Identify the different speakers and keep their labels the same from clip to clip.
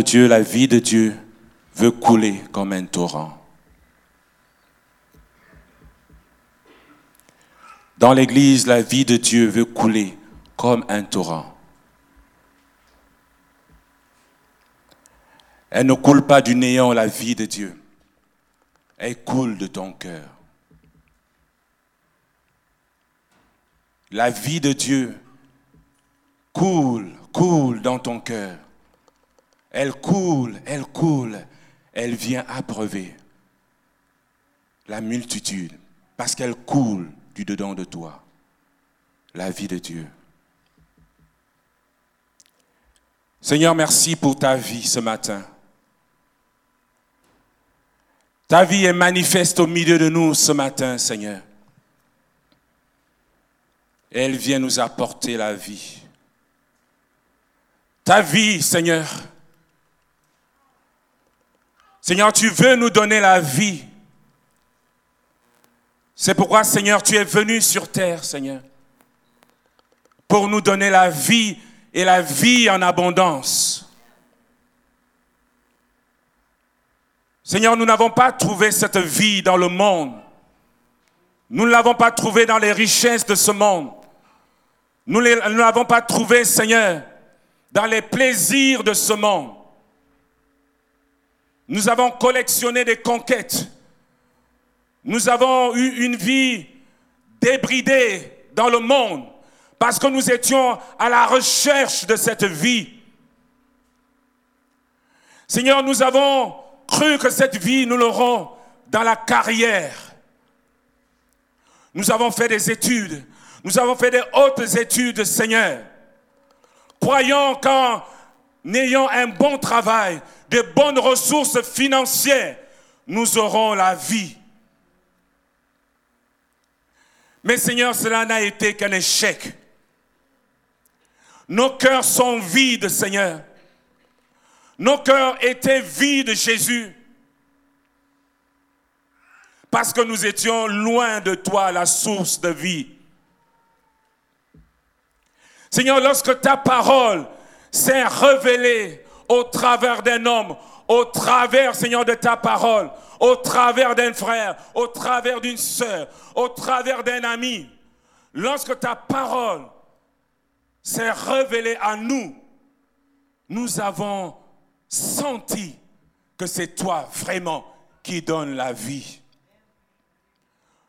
Speaker 1: Dieu, la vie de Dieu veut couler comme un torrent. Dans l'Église, la vie de Dieu veut couler comme un torrent. Elle ne coule pas du néant, la vie de Dieu. Elle coule de ton cœur. La vie de Dieu coule, coule dans ton cœur. Elle coule, elle coule, elle vient abreuver la multitude parce qu'elle coule du dedans de toi, la vie de Dieu. Seigneur, merci pour ta vie ce matin. Ta vie est manifeste au milieu de nous ce matin, Seigneur. Elle vient nous apporter la vie. Ta vie, Seigneur. Seigneur, tu veux nous donner la vie. C'est pourquoi, Seigneur, tu es venu sur terre, Seigneur, pour nous donner la vie et la vie en abondance. Seigneur, nous n'avons pas trouvé cette vie dans le monde. Nous ne l'avons pas trouvée dans les richesses de ce monde. Nous ne l'avons pas trouvée, Seigneur, dans les plaisirs de ce monde. Nous avons collectionné des conquêtes. Nous avons eu une vie débridée dans le monde parce que nous étions à la recherche de cette vie. Seigneur, nous avons cru que cette vie, nous l'aurons dans la carrière. Nous avons fait des études. Nous avons fait des hautes études, Seigneur. Croyant qu'en ayant un bon travail, de bonnes ressources financières, nous aurons la vie. Mais Seigneur, cela n'a été qu'un échec. Nos cœurs sont vides, Seigneur. Nos cœurs étaient vides, Jésus. Parce que nous étions loin de toi, la source de vie. Seigneur, lorsque ta parole s'est révélée au travers d'un homme, au travers, Seigneur, de ta parole, au travers d'un frère, au travers d'une sœur, au travers d'un ami, lorsque ta parole s'est révélée à nous, nous avons senti que c'est toi vraiment qui donne la vie.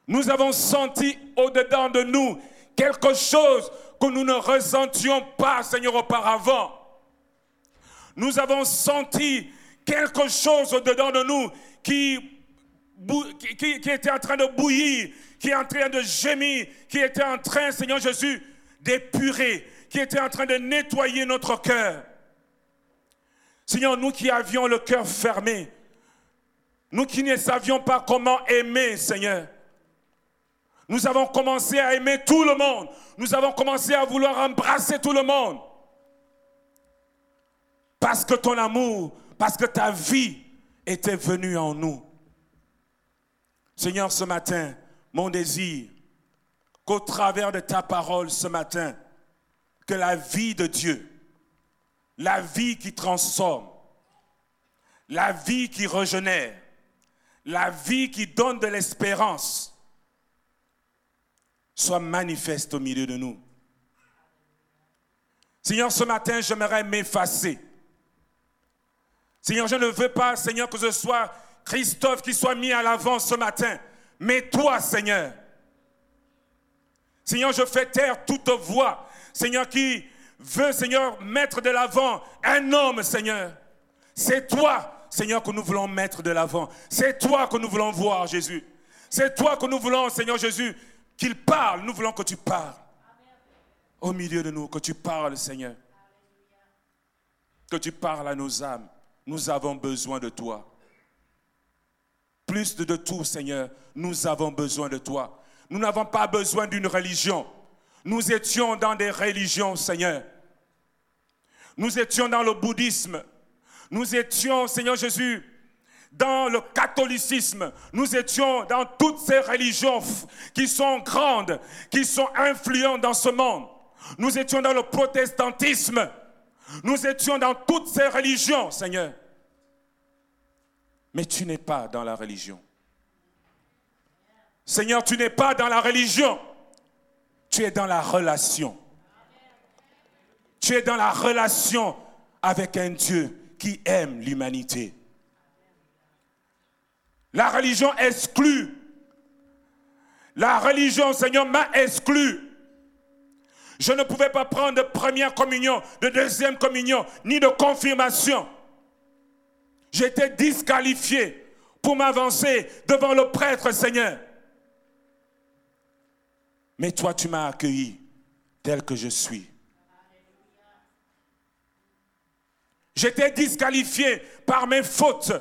Speaker 1: Nous avons senti au-dedans de nous quelque chose que nous ne ressentions pas, Seigneur, auparavant. Nous avons senti quelque chose au-dedans de nous qui, était en train de bouillir, qui est en train de gémir, qui était en train, Seigneur Jésus, d'épurer, qui était en train de nettoyer notre cœur. Seigneur, nous qui avions le cœur fermé, nous qui ne savions pas comment aimer, Seigneur, nous avons commencé à aimer tout le monde. Nous avons commencé à vouloir embrasser tout le monde. Parce que ton amour, parce que ta vie était venue en nous. Seigneur, ce matin, mon désir, qu'au travers de ta parole ce matin, que la vie de Dieu, la vie qui transforme, la vie qui régénère, la vie qui donne de l'espérance, soit manifeste au milieu de nous. Seigneur, ce matin, j'aimerais m'effacer. Seigneur, je ne veux pas, Seigneur, que ce soit Christophe qui soit mis à l'avant ce matin, mais toi, Seigneur. Seigneur, je fais taire toute voix, Seigneur, qui veut, Seigneur, mettre de l'avant un homme, Seigneur. C'est toi, Seigneur, que nous voulons mettre de l'avant. C'est toi que nous voulons voir, Jésus. C'est toi que nous voulons, Seigneur Jésus, qu'il parle. Nous voulons que tu parles. Au milieu de nous, que tu parles, Seigneur. Que tu parles à nos âmes nous avons besoin de toi. Plus de, tout, Seigneur, nous avons besoin de toi. Nous n'avons pas besoin d'une religion. Nous étions dans des religions, Seigneur. Nous étions dans le bouddhisme. Nous étions, Seigneur Jésus, dans le catholicisme. Nous étions dans toutes ces religions qui sont grandes, qui sont influentes dans ce monde. Nous étions dans le protestantisme. Nous étions dans toutes ces religions, Seigneur. Mais tu n'es pas dans la religion. Seigneur, tu n'es pas dans la religion. Tu es dans la relation. Tu es dans la relation avec un Dieu qui aime l'humanité. La religion exclut. La religion, Seigneur, m'a exclu. Je ne pouvais pas prendre de première communion, de deuxième communion, ni de confirmation. J'étais disqualifié pour m'avancer devant le prêtre, Seigneur. Mais toi, tu m'as accueilli tel que je suis. J'étais disqualifié par mes fautes.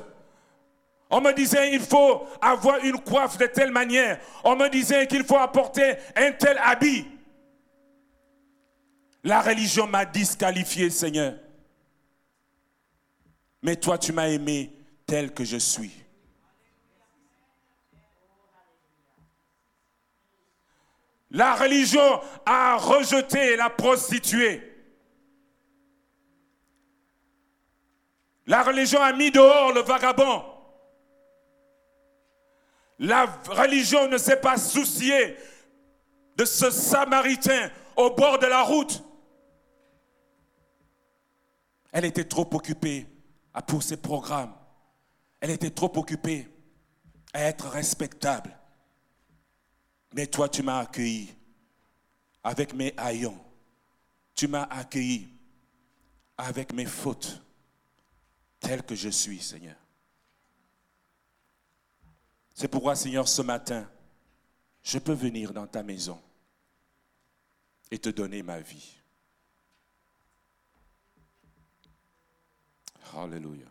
Speaker 1: On me disait il faut avoir une coiffe de telle manière. On me disait qu'il faut apporter un tel habit. La religion m'a disqualifié, Seigneur. Mais toi, tu m'as aimé tel que je suis. La religion a rejeté la prostituée. La religion a mis dehors le vagabond. La religion ne s'est pas souciée de ce samaritain au bord de la route. Elle était trop occupée à pour ses programmes. Elle était trop occupée à être respectable. Mais toi, tu m'as accueilli avec mes haillons. Tu m'as accueilli avec mes fautes, tel que je suis, Seigneur. C'est pourquoi, Seigneur, ce matin, je peux venir dans ta maison et te donner ma vie. Alléluia.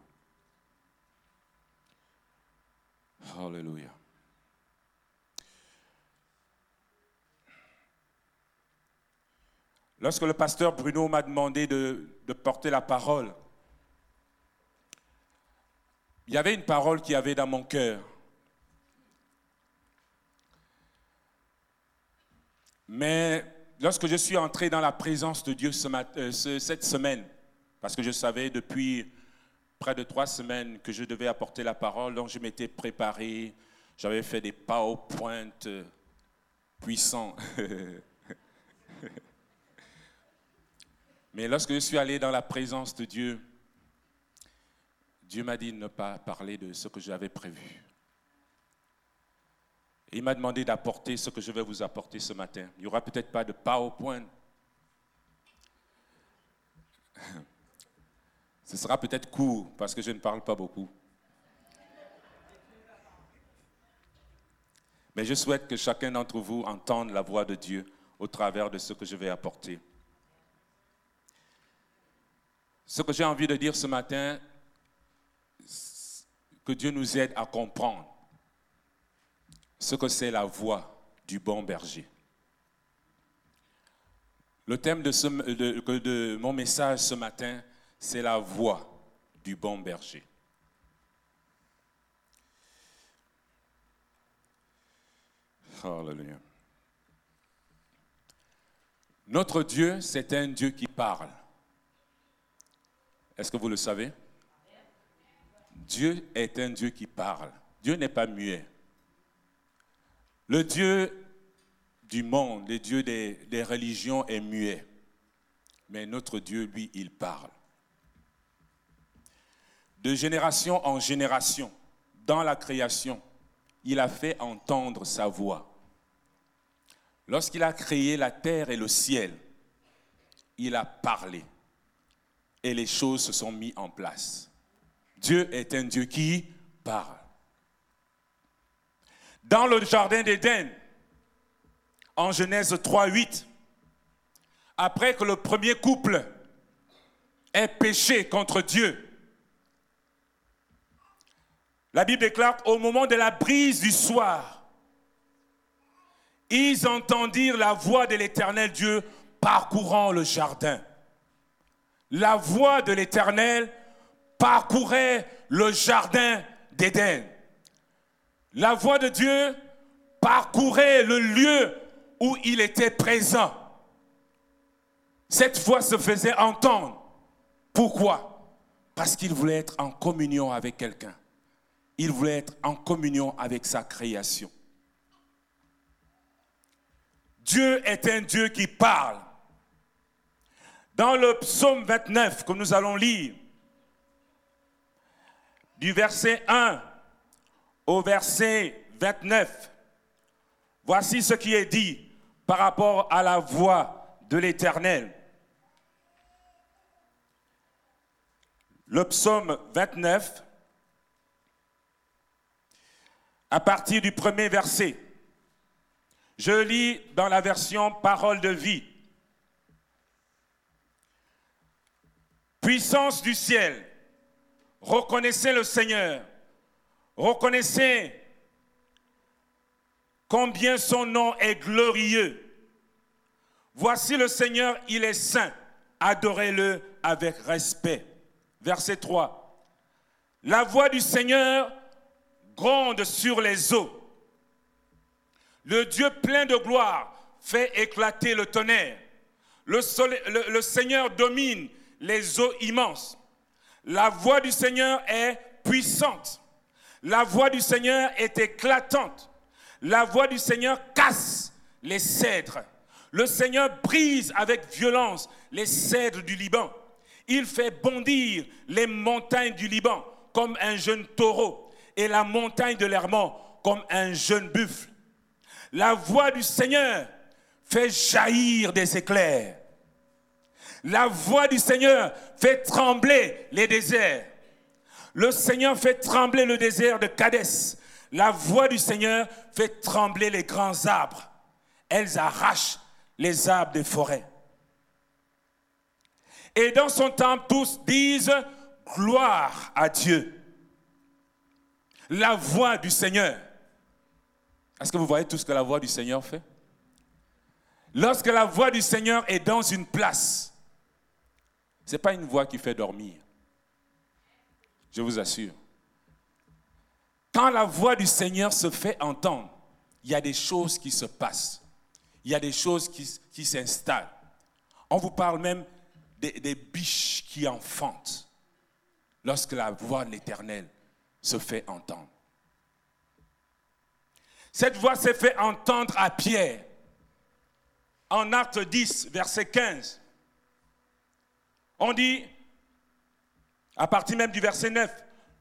Speaker 1: Alléluia. Lorsque le pasteur Bruno m'a demandé de, porter la parole, il y avait une parole qui avait dans mon cœur. Mais lorsque je suis entré dans la présence de Dieu euh, cette semaine, parce que je savais depuis près de trois semaines que je devais apporter la parole, donc je m'étais préparé, j'avais fait des PowerPoint euh, puissants. Mais lorsque je suis allé dans la présence de Dieu, Dieu m'a dit de ne pas parler de ce que j'avais prévu. Il m'a demandé d'apporter ce que je vais vous apporter ce matin. Il n'y aura peut-être pas de PowerPoint. Ce sera peut-être court parce que je ne parle pas beaucoup. Mais je souhaite que chacun d'entre vous entende la voix de Dieu au travers de ce que je vais apporter. Ce que j'ai envie de dire ce matin, que Dieu nous aide à comprendre ce que c'est la voix du bon berger. Le thème de, mon message ce matin, c'est la voix du bon berger. Notre Dieu, c'est un Dieu qui parle. Est-ce que vous le savez? Dieu est un Dieu qui parle. Dieu n'est pas muet. Le Dieu du monde, le Dieu des, religions est muet. Mais notre Dieu, lui, il parle. De génération en génération, dans la création, il a fait entendre sa voix. Lorsqu'il a créé la terre et le ciel, il a parlé et les choses se sont mises en place. Dieu est un Dieu qui parle. Dans le jardin d'Éden, en Genèse 3, 8, après que le premier couple ait péché contre Dieu, la Bible déclare au moment de la brise du soir, ils entendirent la voix de l'éternel Dieu parcourant le jardin la voix de l'Éternel parcourait le jardin d'Éden. La voix de Dieu parcourait le lieu où il était présent. Cette voix se faisait entendre Pourquoi? Parce qu'il voulait être en communion avec quelqu'un. Il voulait être en communion avec sa création. Dieu est un Dieu qui parle. Dans le psaume 29 que nous allons lire, du verset 1 au verset 29, voici ce qui est dit par rapport à la voix de l'Éternel. Le psaume 29, à partir du premier verset. Je lis dans la version Parole de vie. Puissance du ciel, reconnaissez le Seigneur, reconnaissez combien son nom est glorieux. Voici le Seigneur, il est saint, adorez-le avec respect. Verset 3. La voix du Seigneur gronde sur les eaux. Le Dieu plein de gloire fait éclater le tonnerre. Le, le, Seigneur domine les eaux immenses. La voix du Seigneur est puissante. La voix du Seigneur est éclatante. La voix du Seigneur casse les cèdres. Le Seigneur brise avec violence les cèdres du Liban. Il fait bondir les montagnes du Liban comme un jeune taureau et la montagne de l'Hermont comme un jeune buffle. La voix du Seigneur fait jaillir des éclairs. La voix du Seigneur fait trembler les déserts. Le Seigneur fait trembler le désert de Cadès. La voix du Seigneur fait trembler les grands arbres. Elles arrachent les arbres des forêts. Et dans son temps, tous disent gloire à Dieu. La voix du Seigneur. Est-ce que vous voyez tout ce que la voix du Seigneur fait? Lorsque la voix du Seigneur est dans une place, ce n'est pas une voix qui fait dormir. Je vous assure. Quand la voix du Seigneur se fait entendre, il y a des choses qui se passent. Il y a des choses qui, s'installent. On vous parle même des, biches qui enfantent lorsque la voix de l'Éternel se fait entendre. Cette voix s'est fait entendre à Pierre en Acte 10, verset 15. On dit, à partir même du verset 9,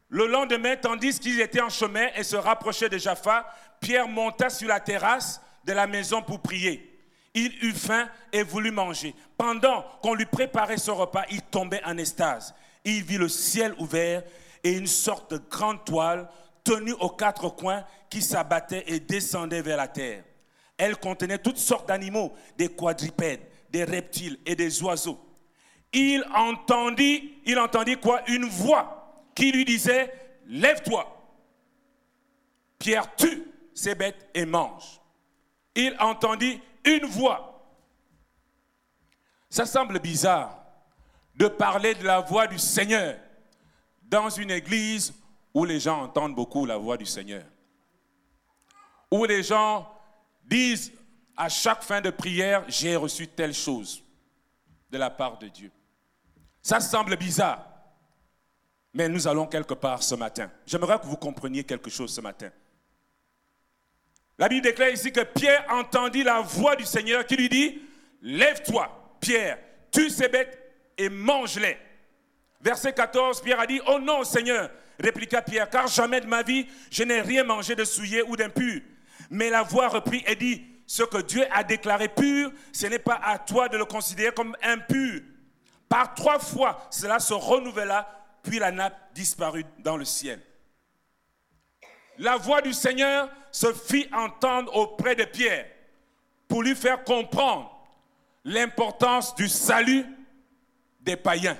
Speaker 1: le lendemain, tandis qu'ils étaient en chemin et se rapprochaient de Jaffa, Pierre monta sur la terrasse de la maison pour prier. Il eut faim et voulut manger. Pendant qu'on lui préparait ce repas, il tombait en extase. Il vit le ciel ouvert et une sorte de grande toile tenue aux quatre coins qui s'abattait et descendait vers la terre. Elle contenait toutes sortes d'animaux, des quadrupèdes, des reptiles et des oiseaux. Il entendit, il entendit quoi? Une voix qui lui disait Lève-toi. Pierre tue ces bêtes et mange. Il entendit une voix. Ça semble bizarre de parler de la voix du Seigneur dans une église où les gens entendent beaucoup la voix du Seigneur, où les gens disent à chaque fin de prière, j'ai reçu telle chose de la part de Dieu. Ça semble bizarre, mais nous allons quelque part ce matin. J'aimerais que vous compreniez quelque chose ce matin. La Bible déclare ici que Pierre entendit la voix du Seigneur qui lui dit, lève-toi, Pierre, tue ces bêtes et mange-les. Verset 14, Pierre a dit, oh non Seigneur, répliqua Pierre, car jamais de ma vie je n'ai rien mangé de souillé ou d'impur. Mais la voix reprit et dit, ce que Dieu a déclaré pur, ce n'est pas à toi de le considérer comme impur. Par trois fois, cela se renouvela, puis la nappe disparut dans le ciel. La voix du Seigneur se fit entendre auprès de Pierre pour lui faire comprendre l'importance du salut des païens.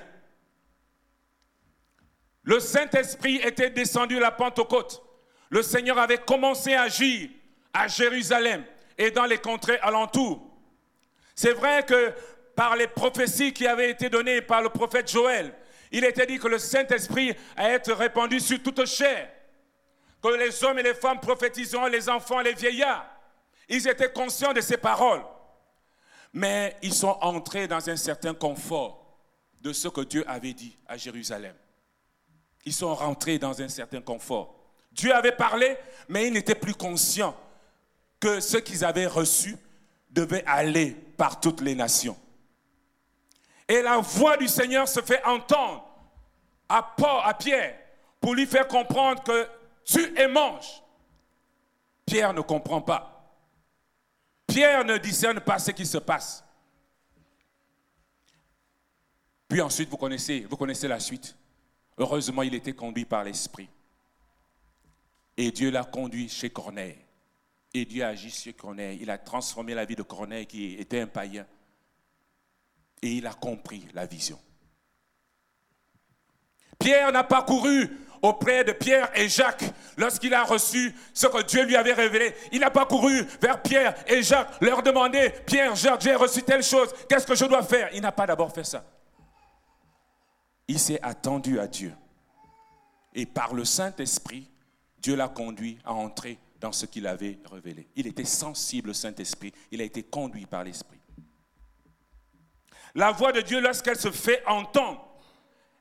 Speaker 1: Le Saint-Esprit était descendu à la Pentecôte. Le Seigneur avait commencé à agir à Jérusalem et dans les contrées alentours. C'est vrai que par les prophéties qui avaient été données par le prophète Joël, il était dit que le Saint-Esprit allait être répandu sur toute chair, que les hommes et les femmes prophétiseront, les enfants les vieillards. Ils étaient conscients de ces paroles, mais ils sont entrés dans un certain confort de ce que Dieu avait dit à Jérusalem. Ils sont rentrés dans un certain confort. Dieu avait parlé, mais ils n'étaient plus conscients que ce qu'ils avaient reçu devait aller par toutes les nations. Et la voix du Seigneur se fait entendre à Pierre, pour lui faire comprendre que tu es mange. Pierre ne comprend pas. Pierre ne discerne pas ce qui se passe. Puis ensuite, vous connaissez, vous connaissez la suite. Heureusement, il était conduit par l'Esprit. Et Dieu l'a conduit chez Corneille. Et Dieu a agi chez Corneille. Il a transformé la vie de Corneille qui était un païen. Et il a compris la vision. Pierre n'a pas couru auprès de Pierre et Jacques lorsqu'il a reçu ce que Dieu lui avait révélé. Il n'a pas couru vers Pierre et Jacques, leur demander, Pierre, Jacques, j'ai reçu telle chose, qu'est-ce que je dois faire? Il n'a pas d'abord fait ça. Il s'est attendu à Dieu. Et par le Saint-Esprit, Dieu l'a conduit à entrer dans ce qu'il avait révélé. Il était sensible au Saint-Esprit. Il a été conduit par l'Esprit. La voix de Dieu, lorsqu'elle se fait entendre,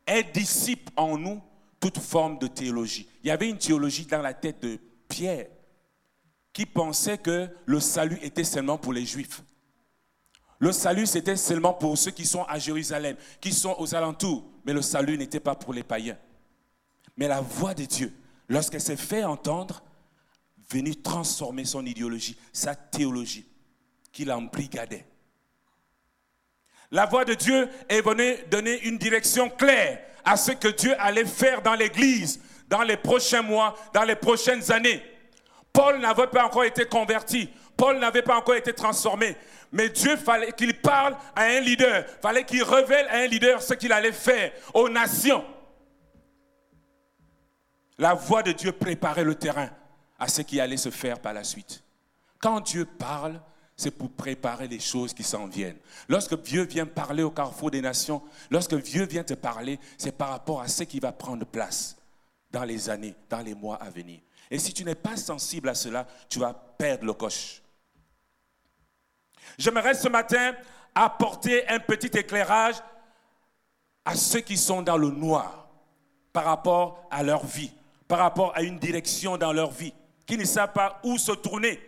Speaker 1: elle dissipe en nous toute forme de théologie. Il y avait une théologie dans la tête de Pierre qui pensait que le salut était seulement pour les Juifs. Le salut, c'était seulement pour ceux qui sont à Jérusalem, qui sont aux alentours. Mais le salut n'était pas pour les païens. Mais la voix de Dieu, lorsqu'elle s'est fait entendre, venue transformer son idéologie, sa théologie, qu'il embrigadait. La voix de Dieu est venue donner une direction claire à ce que Dieu allait faire dans l'Église dans les prochains mois, dans les prochaines années. Paul n'avait pas encore été converti. Paul n'avait pas encore été transformé. Mais Dieu fallait qu'il parle à un leader. Fallait qu'il révèle à un leader ce qu'il allait faire aux nations. La voix de Dieu préparait le terrain à ce qui allait se faire par la suite. Quand Dieu parle, c'est pour préparer les choses qui s'en viennent. Lorsque Dieu vient parler au carrefour des nations, lorsque Dieu vient te parler, c'est par rapport à ce qui va prendre place dans les années, dans les mois à venir. Et si tu n'es pas sensible à cela, tu vas perdre le coche. J'aimerais ce matin apporter un petit éclairage à ceux qui sont dans le noir par rapport à leur vie, par rapport à une direction dans leur vie, qui ne savent pas où se tourner.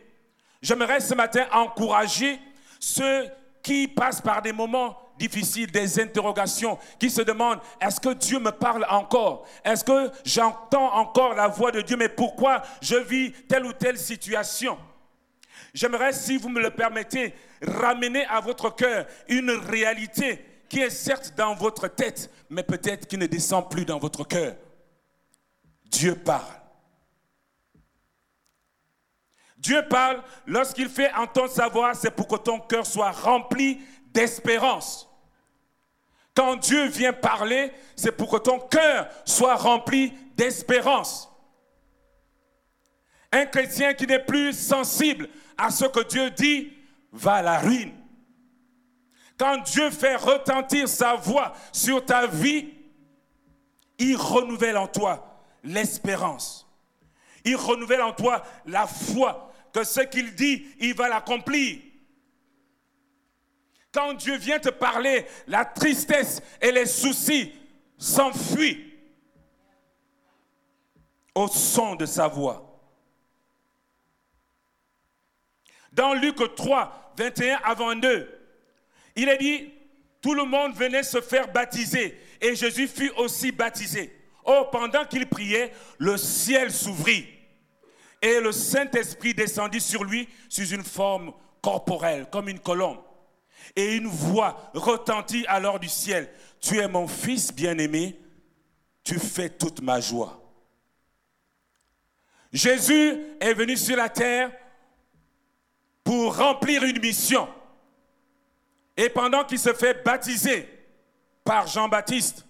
Speaker 1: J'aimerais ce matin encourager ceux qui passent par des moments difficiles, des interrogations, qui se demandent, est-ce que Dieu me parle encore? Est-ce que j'entends encore la voix de Dieu? Mais pourquoi je vis telle ou telle situation? J'aimerais, si vous me le permettez, ramener à votre cœur une réalité qui est certes dans votre tête, mais peut-être qui ne descend plus dans votre cœur. Dieu parle. Dieu parle, lorsqu'il fait entendre sa voix, c'est pour que ton cœur soit rempli d'espérance. Quand Dieu vient parler, c'est pour que ton cœur soit rempli d'espérance. Un chrétien qui n'est plus sensible à ce que Dieu dit va à la ruine. Quand Dieu fait retentir sa voix sur ta vie, il renouvelle en toi l'espérance. Il renouvelle en toi la foi ce qu'il dit, il va l'accomplir. Quand Dieu vient te parler, la tristesse et les soucis s'enfuient au son de sa voix. Dans Luc 3, 21 à 22, il est dit, tout le monde venait se faire baptiser et Jésus fut aussi baptisé. Oh, pendant qu'il priait, le ciel s'ouvrit et le Saint-Esprit descendit sur lui sous une forme corporelle, comme une colombe. Et une voix retentit alors du ciel. Tu es mon fils bien-aimé, tu fais toute ma joie. Jésus est venu sur la terre pour remplir une mission. Et pendant qu'il se fait baptiser par Jean-Baptiste,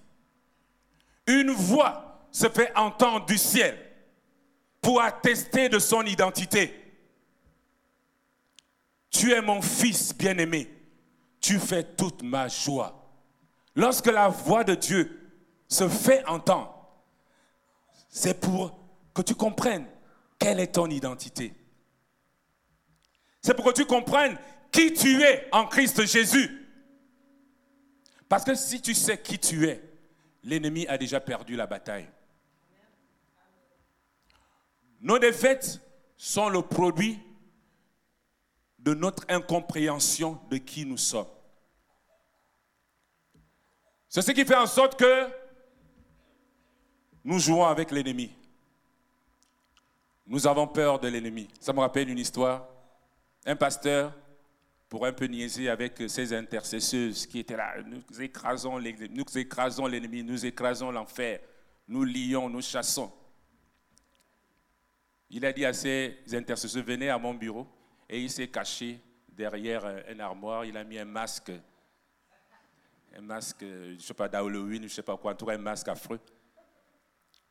Speaker 1: une voix se fait entendre du ciel pour attester de son identité. Tu es mon fils bien-aimé. Tu fais toute ma joie. Lorsque la voix de Dieu se fait entendre, c'est pour que tu comprennes quelle est ton identité. C'est pour que tu comprennes qui tu es en Christ Jésus. Parce que si tu sais qui tu es, l'ennemi a déjà perdu la bataille. Nos défaites sont le produit de notre incompréhension de qui nous sommes. C'est ce qui fait en sorte que nous jouons avec l'ennemi. Nous avons peur de l'ennemi. Ça me rappelle une histoire. Un pasteur, pour un peu niaiser avec ses intercesseuses qui étaient là, nous écrasons l'ennemi, nous écrasons l'enfer, nous lions, nous chassons. Il a dit à ses intercesseurs, venez à mon bureau. Et il s'est caché derrière un armoire. Il a mis un masque, un masque, je ne sais pas, d'Halloween, je ne sais pas quoi, en tout un masque affreux.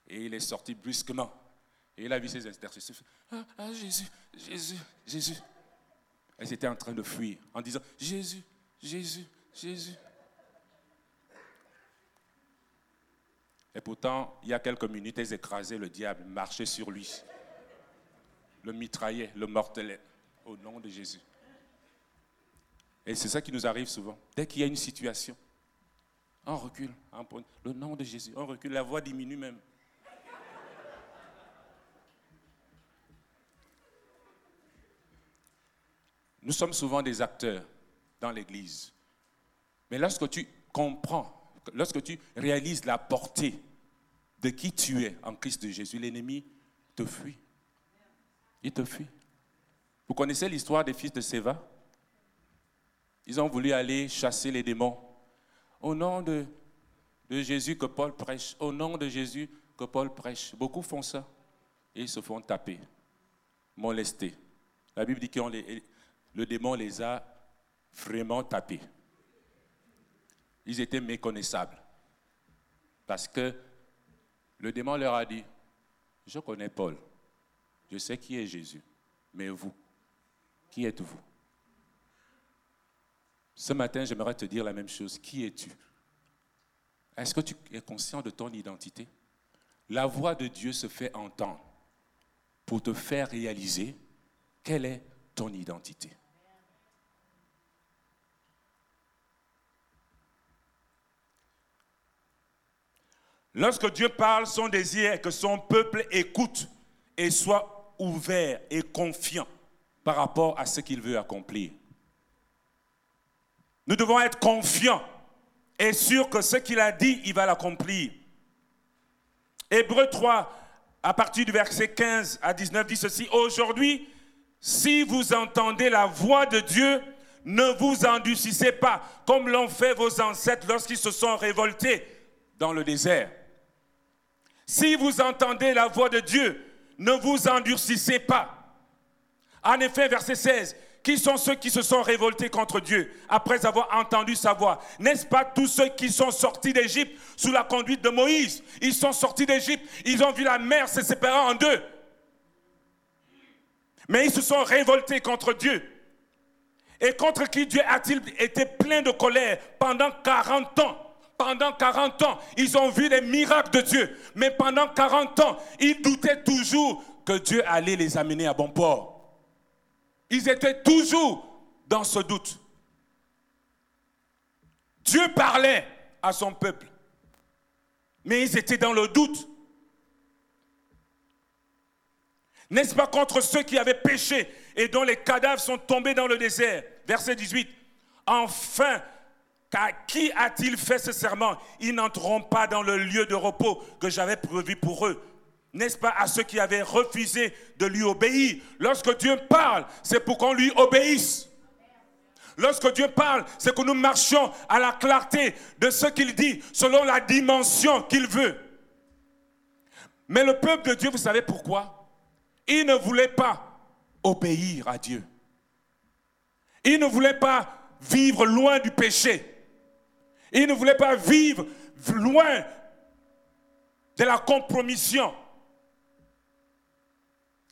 Speaker 1: Et il est sorti brusquement. Et il a vu ses intercesseurs. Ah, ah, Jésus, Jésus, Jésus. Elles étaient en train de fuir en disant Jésus, Jésus, Jésus. Et pourtant, il y a quelques minutes, elles écrasaient le diable, marchaient sur lui, le mitraillaient, le mortelaient au nom de Jésus. Et c'est ça qui nous arrive souvent. Dès qu'il y a une situation, on recule, le nom de Jésus, on recule, la voix diminue même. Nous sommes souvent des acteurs dans l'Église. Mais lorsque tu comprends, lorsque tu réalises la portée de qui tu es en Christ de Jésus, l'ennemi te fuit. Il te fuit. Vous connaissez l'histoire des fils de Séva? Ils ont voulu aller chasser les démons. Au nom de, Jésus que Paul prêche, au nom de Jésus que Paul prêche. Beaucoup font ça et ils se font taper, molester. La Bible dit que le démon les a vraiment tapés. Ils étaient méconnaissables. Parce que le démon leur a dit, je connais Paul, je sais qui est Jésus, mais vous, qui êtes-vous? Ce matin, j'aimerais te dire la même chose. Qui es-tu? Est-ce que tu es conscient de ton identité? La voix de Dieu se fait entendre pour te faire réaliser quelle est ton identité. Lorsque Dieu parle, son désir est que son peuple écoute et soit ouvert et confiant par rapport à ce qu'il veut accomplir. Nous devons être confiants et sûrs que ce qu'il a dit, il va l'accomplir. Hébreu 3, à partir du verset 15 à 19, dit ceci, Aujourd'hui, si vous entendez la voix de Dieu, ne vous endurcissez pas, comme l'ont fait vos ancêtres lorsqu'ils se sont révoltés dans le désert. Si vous entendez la voix de Dieu, ne vous endurcissez pas. En effet, verset 16, qui sont ceux qui se sont révoltés contre Dieu après avoir entendu sa voix? N'est-ce pas tous ceux qui sont sortis d'Égypte sous la conduite de Moïse? Ils sont sortis d'Égypte, ils ont vu la mer se séparer en deux. Mais ils se sont révoltés contre Dieu. Et contre qui Dieu a-t-il été plein de colère pendant 40 ans? Pendant 40 ans, ils ont vu les miracles de Dieu. Mais pendant 40 ans, ils doutaient toujours que Dieu allait les amener à bon port. Ils étaient toujours dans ce doute. Dieu parlait à son peuple, mais ils étaient dans le doute. N'est-ce pas contre ceux qui avaient péché et dont les cadavres sont tombés dans le désert? Verset 18. Enfin, car qui a-t-il fait ce serment? Ils n'entreront pas dans le lieu de repos que j'avais prévu pour eux. N'est-ce pas à ceux qui avaient refusé de lui obéir? Lorsque Dieu parle, c'est pour qu'on lui obéisse. Lorsque Dieu parle, c'est que nous marchions à la clarté de ce qu'il dit, selon la dimension qu'il veut. Mais le peuple de Dieu, vous savez pourquoi? Il ne voulait pas obéir à Dieu. Il ne voulait pas vivre loin du péché. Ils ne voulaient pas vivre loin de la compromission.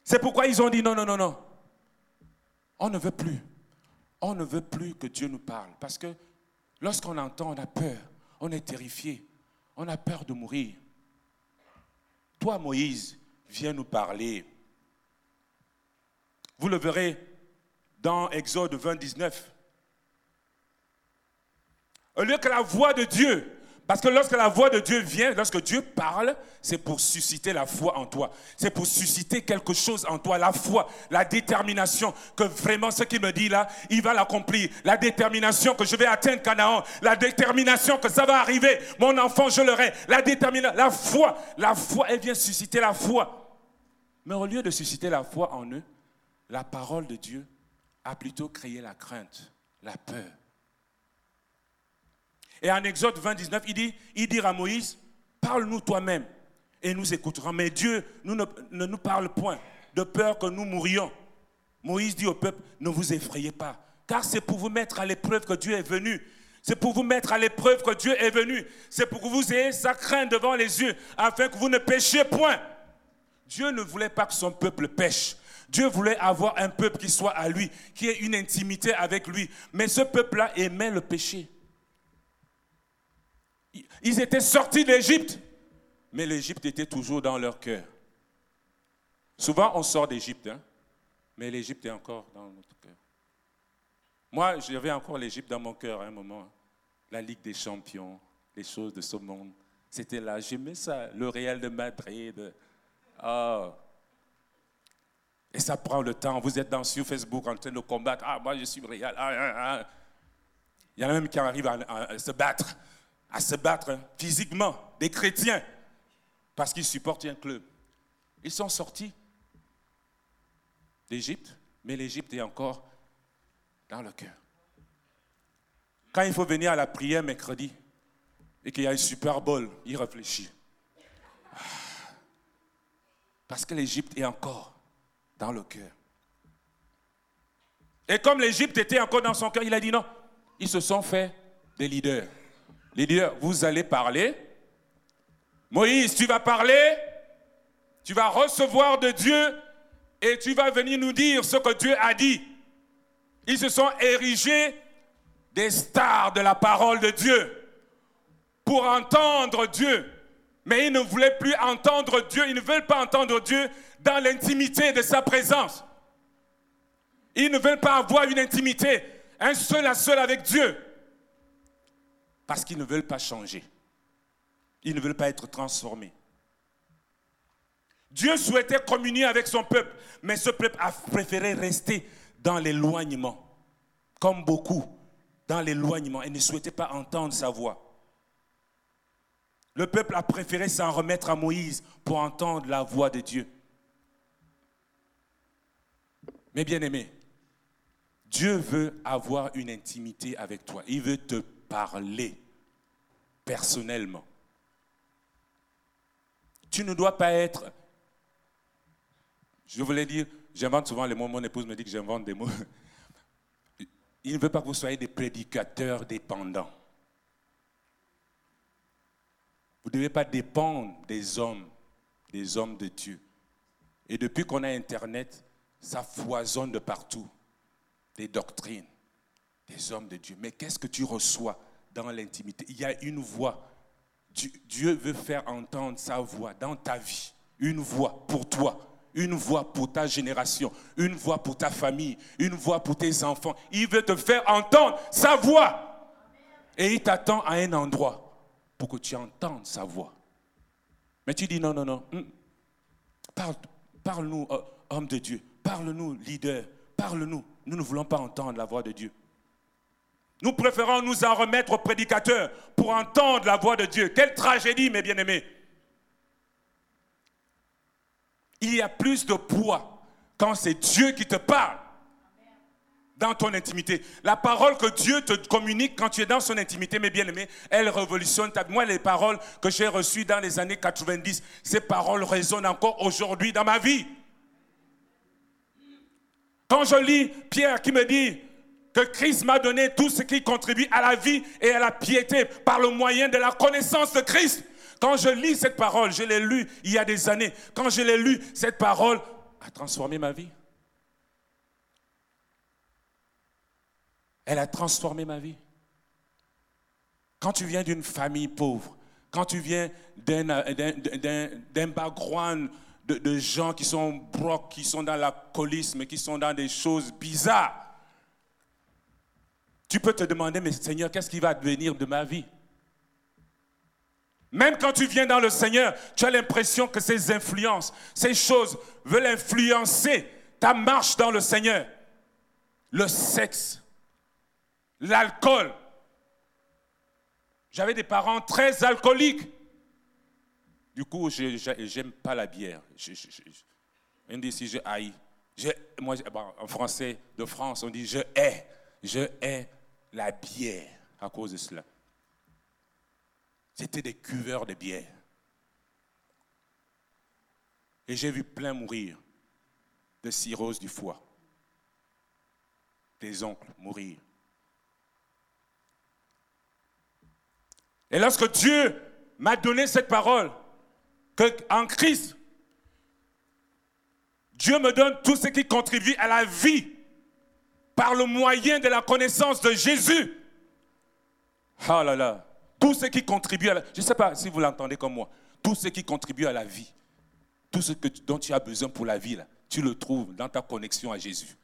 Speaker 1: C'est pourquoi ils ont dit non, non, non, non. On ne veut plus. On ne veut plus que Dieu nous parle. Parce que lorsqu'on entend, on a peur. On est terrifié. On a peur de mourir. Toi, Moïse, viens nous parler. Vous le verrez dans Exode 20, 19. Au lieu que la voix de Dieu parce que lorsque la voix de Dieu vient, lorsque Dieu parle, c'est pour susciter la foi en toi. C'est pour susciter quelque chose en toi, la foi, la détermination que vraiment ce qu'il me dit là, il va l'accomplir. La détermination que je vais atteindre Canaan. La détermination que ça va arriver. Mon enfant, je l'aurai. La détermination, la foi. La foi, elle vient susciter la foi. Mais au lieu de susciter la foi en eux, la parole de Dieu a plutôt créé la crainte, la peur. Et en Exode 20, 19, il dit, il dit à Moïse, parle-nous toi-même et nous écouterons. Mais Dieu nous ne, nous parle point de peur que nous mourions. Moïse dit au peuple, ne vous effrayez pas, car c'est pour vous mettre à l'épreuve que Dieu est venu. C'est pour vous mettre à l'épreuve que Dieu est venu. C'est pour que vous ayez sa crainte devant les yeux, afin que vous ne péchiez point. Dieu ne voulait pas que son peuple pêche. Dieu voulait avoir un peuple qui soit à lui, qui ait une intimité avec lui. Mais ce peuple-là aimait le péché. Ils étaient sortis d'Égypte, mais l'Égypte était toujours dans leur cœur. Souvent, on sort d'Égypte, hein, mais l'Égypte est encore dans notre cœur. Moi, j'avais encore l'Égypte dans mon cœur à un moment. La Ligue des champions, les choses de ce monde. C'était là, j'aimais ça, le Real de Madrid. Oh. Et ça prend le temps. Vous êtes dans, sur Facebook en train de combattre. Ah, moi, je suis Real. Ah, ah, ah. Il y en a même qui arrivent à se battre à se battre physiquement, des chrétiens, parce qu'ils supportent un club. Ils sont sortis d'Égypte, mais l'Égypte est encore dans le cœur. Quand il faut venir à la prière mercredi et qu'il y a un Super Bowl, il réfléchit. Ah. Parce que l'Égypte est encore dans le cœur. Et comme l'Égypte était encore dans son cœur, il a dit non. Ils se sont fait des leaders. Les leaders, vous allez parler. Moïse, tu vas parler. Tu vas recevoir de Dieu et tu vas venir nous dire ce que Dieu a dit. Ils se sont érigés des stars de la parole de Dieu pour entendre Dieu. Mais ils ne voulaient plus entendre Dieu, ils ne veulent pas entendre Dieu dans l'intimité de sa présence. Ils ne veulent pas avoir une intimité, un seul à seul avec Dieu. Parce qu'ils ne veulent pas changer. Ils ne veulent pas être transformés. Dieu souhaitait communier avec son peuple, mais ce peuple a préféré rester dans l'éloignement, comme beaucoup, dans l'éloignement, et ne souhaitait pas entendre sa voix. Le peuple a préféré s'en remettre à Moïse pour entendre la voix de Dieu. Mais bien aimé, Dieu veut avoir une intimité avec toi. Il veut te parler personnellement. Tu ne dois pas être, je voulais dire, j'invente souvent les mots, mon épouse me dit que j'invente des mots. Il ne veut pas que vous soyez des prédicateurs dépendants. Vous ne devez pas dépendre des hommes, des hommes de Dieu. Et depuis qu'on a Internet, ça foisonne de partout. Des doctrines, des hommes de Dieu. Mais qu'est-ce que tu reçois dans l'intimité? Il y a une voix. Dieu veut faire entendre sa voix dans ta vie. Une voix pour toi, une voix pour ta génération, une voix pour ta famille, une voix pour tes enfants. Il veut te faire entendre sa voix. Et il t'attend à un endroit pour que tu entendes sa voix. Mais tu dis non, non, non. Hmm. Parle, parle-nous, euh, homme de Dieu. Parle-nous, leader. Parle-nous. Nous ne voulons pas entendre la voix de Dieu. Nous préférons nous en remettre au prédicateur pour entendre la voix de Dieu. Quelle tragédie, mes bien-aimés. Il y a plus de poids quand c'est Dieu qui te parle dans ton intimité. La parole que Dieu te communique quand tu es dans son intimité, mes bien-aimés, elle révolutionne ta Moi, les paroles que j'ai reçues dans les années 90, ces paroles résonnent encore aujourd'hui dans ma vie. Quand je lis Pierre qui me dit, que Christ m'a donné tout ce qui contribue à la vie et à la piété par le moyen de la connaissance de Christ. Quand je lis cette parole, je l'ai lu il y a des années, quand je l'ai lu, cette parole a transformé ma vie. Elle a transformé ma vie. Quand tu viens d'une famille pauvre, quand tu viens d'un background de, de, gens qui sont brocs, qui sont dans l'alcoolisme, qui sont dans des choses bizarres, tu peux te demander, mais Seigneur, qu'est-ce qui va advenir de ma vie? Même quand tu viens dans le Seigneur, tu as l'impression que ces influences, ces choses veulent influencer ta marche dans le Seigneur. Le sexe, l'alcool. J'avais des parents très alcooliques. Du coup, je n'aime pas la bière. on dit si je haïs. moi, en français de France, on dit je hais. Je hais la bière à cause de cela. C'était des cuveurs de bière. Et j'ai vu plein mourir de cirrhose du foie. Des oncles mourir. Et lorsque Dieu m'a donné cette parole, qu'en Christ, Dieu me donne tout ce qui contribue à la vie par le moyen de la connaissance de Jésus. Ah là là, tout ce qui contribue à la... Je ne sais pas si vous l'entendez comme moi. Tout ce qui contribue à la vie, tout ce que, dont tu as besoin pour la vie, tu le trouves dans ta connexion à Jésus.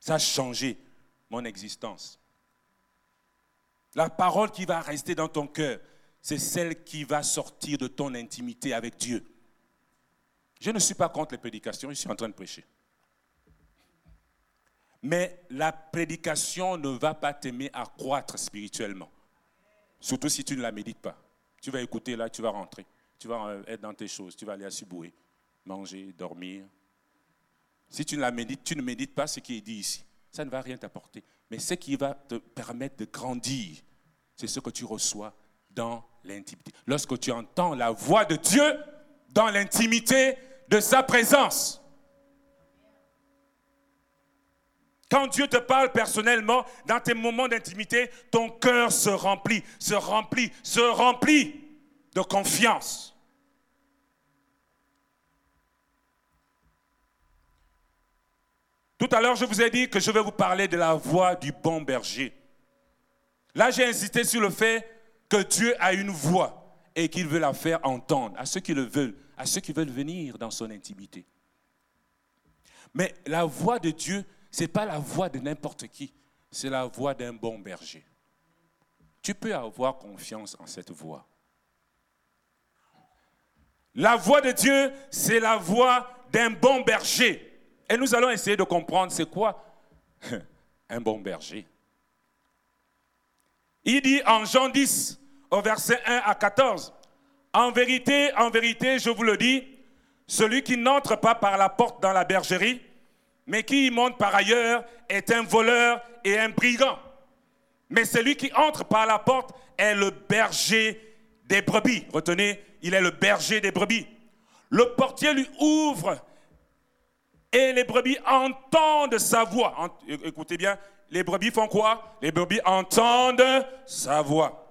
Speaker 1: Ça a changé mon existence. La parole qui va rester dans ton cœur, c'est celle qui va sortir de ton intimité avec Dieu. Je ne suis pas contre les prédications, je suis en train de prêcher. Mais la prédication ne va pas t'aimer à croître spirituellement. Surtout si tu ne la médites pas. Tu vas écouter là, tu vas rentrer. Tu vas euh, être dans tes choses, tu vas aller à Suboué, manger, dormir. Si tu ne la médites, tu ne médites pas ce qui est dit ici. Ça ne va rien t'apporter. Mais ce qui va te permettre de grandir, c'est ce que tu reçois dans l'intimité. Lorsque tu entends la voix de Dieu dans l'intimité de sa présence. Quand Dieu te parle personnellement, dans tes moments d'intimité, ton cœur se remplit, se remplit, se remplit de confiance. Tout à l'heure, je vous ai dit que je vais vous parler de la voix du bon berger. Là, j'ai insisté sur le fait que Dieu a une voix et qu'il veut la faire entendre à ceux qui le veulent, à ceux qui veulent venir dans son intimité. Mais la voix de Dieu, ce n'est pas la voix de n'importe qui, c'est la voix d'un bon berger. Tu peux avoir confiance en cette voix. La voix de Dieu, c'est la voix d'un bon berger. Et nous allons essayer de comprendre c'est quoi un bon berger. Il dit en Jean 10, au verset 1 à 14, En vérité, en vérité, je vous le dis, celui qui n'entre pas par la porte dans la bergerie, mais qui y monte par ailleurs, est un voleur et un brigand. Mais celui qui entre par la porte est le berger des brebis. Retenez, il est le berger des brebis. Le portier lui ouvre et les brebis entendent sa voix. Écoutez bien, les brebis font quoi? Les brebis entendent sa voix.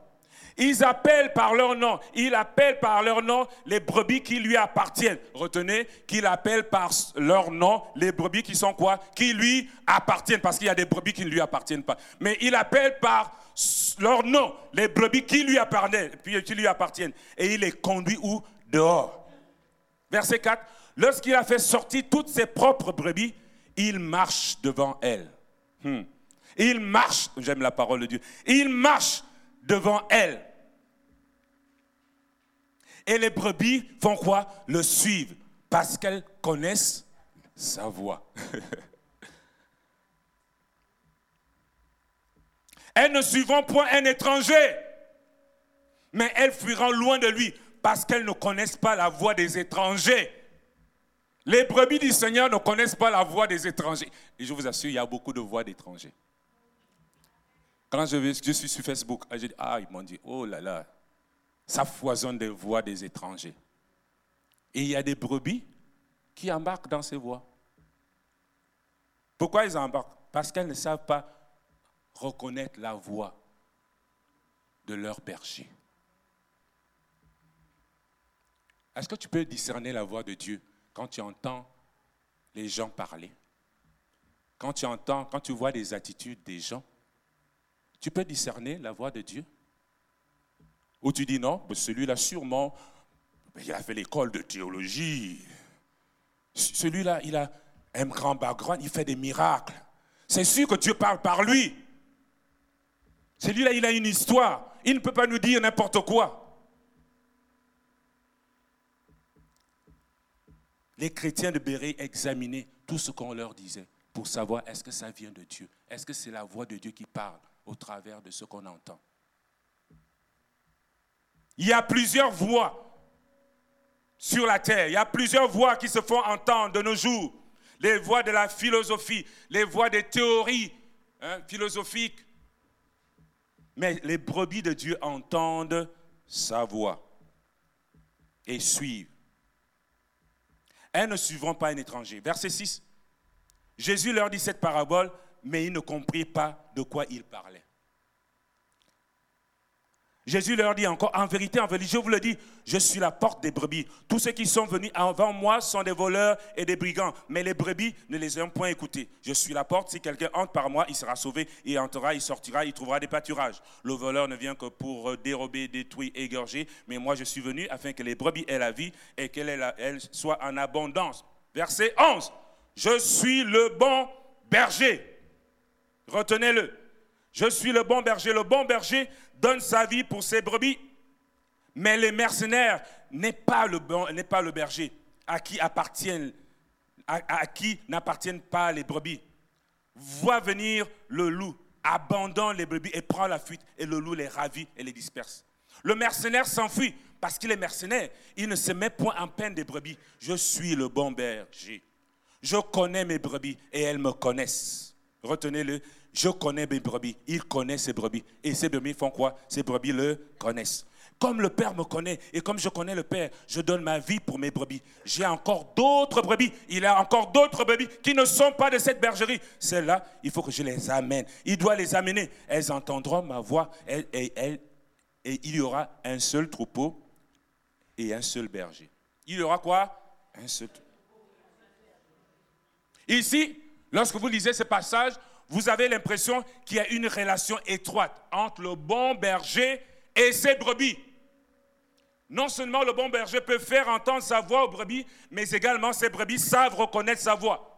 Speaker 1: Ils appellent par leur nom. Il appelle par leur nom les brebis qui lui appartiennent. Retenez qu'il appelle par leur nom les brebis qui sont quoi? Qui lui appartiennent. Parce qu'il y a des brebis qui ne lui appartiennent pas. Mais il appelle par leur nom les brebis qui lui appartiennent. Qui lui appartiennent. Et il les conduit où? Dehors. Verset 4. Lorsqu'il a fait sortir toutes ses propres brebis, il marche devant elles. Hmm. Il marche, j'aime la parole de Dieu, il marche devant elles. Et les brebis font quoi? Le suivent parce qu'elles connaissent sa voix. elles ne suivront point un étranger, mais elles fuiront loin de lui parce qu'elles ne connaissent pas la voix des étrangers. Les brebis du Seigneur ne connaissent pas la voix des étrangers. Et je vous assure, il y a beaucoup de voix d'étrangers. Quand je, suis sur Facebook, je ah, ils m'ont dit, oh là là, ça foisonne des voix des étrangers. Et il y a des brebis qui embarquent dans ces voix. Pourquoi ils embarquent? Parce qu'elles ne savent pas reconnaître la voix de leur berger. Est-ce que tu peux discerner la voix de Dieu quand tu entends les gens parler, quand tu entends, quand tu vois des attitudes des gens, tu peux discerner la voix de Dieu? Ou tu dis non, celui-là sûrement, il a fait l'école de théologie. Celui-là, il a, un grand background, il fait des miracles. C'est sûr que Dieu parle par lui. Celui-là, il a une histoire. Il ne peut pas nous dire n'importe quoi. Les chrétiens de Béret examinaient tout ce qu'on leur disait pour savoir est-ce que ça vient de Dieu, est-ce que c'est la voix de Dieu qui parle? Au travers de ce qu'on entend. Il y a plusieurs voix sur la terre, il y a plusieurs voix qui se font entendre de nos jours. Les voix de la philosophie, les voix des théories hein, philosophiques. Mais les brebis de Dieu entendent sa voix et suivent. Elles ne suivront pas un étranger. Verset 6. Jésus leur dit cette parabole, mais ils ne comprirent pas de quoi il parlait. Jésus leur dit encore, en vérité, en vérité, je vous le dis, je suis la porte des brebis. Tous ceux qui sont venus avant moi sont des voleurs et des brigands, mais les brebis ne les ont point écoutés. Je suis la porte, si quelqu'un entre par moi, il sera sauvé, il entrera, il sortira, il trouvera des pâturages. Le voleur ne vient que pour dérober, détruire, égorger, mais moi je suis venu afin que les brebis aient la vie et qu'elles soient en abondance. Verset 11, je suis le bon berger. Retenez-le. Je suis le bon berger. Le bon berger donne sa vie pour ses brebis. Mais les mercenaires n'est pas le bon, n'est pas le berger à qui appartiennent, à, qui n'appartiennent pas les brebis. Voit venir le loup, abandonne les brebis et prend la fuite, et le loup les ravit et les disperse. Le mercenaire s'enfuit parce qu'il est mercenaire. Il ne se met point en peine des brebis. Je suis le bon berger. Je connais mes brebis et elles me connaissent. Retenez-le. Je connais mes brebis, il connaît ses brebis. Et ses brebis font quoi? Ses brebis le connaissent. Comme le Père me connaît et comme je connais le Père, je donne ma vie pour mes brebis. J'ai encore d'autres brebis. Il a encore d'autres brebis qui ne sont pas de cette bergerie. Celles-là, il faut que je les amène. Il doit les amener. Elles entendront ma voix et, et il y aura un seul troupeau et un seul berger. Il y aura quoi? Un seul troupeau. Ici, lorsque vous lisez ce passage, vous avez l'impression qu'il y a une relation étroite entre le bon berger et ses brebis. Non seulement le bon berger peut faire entendre sa voix aux brebis, mais également ses brebis savent reconnaître sa voix.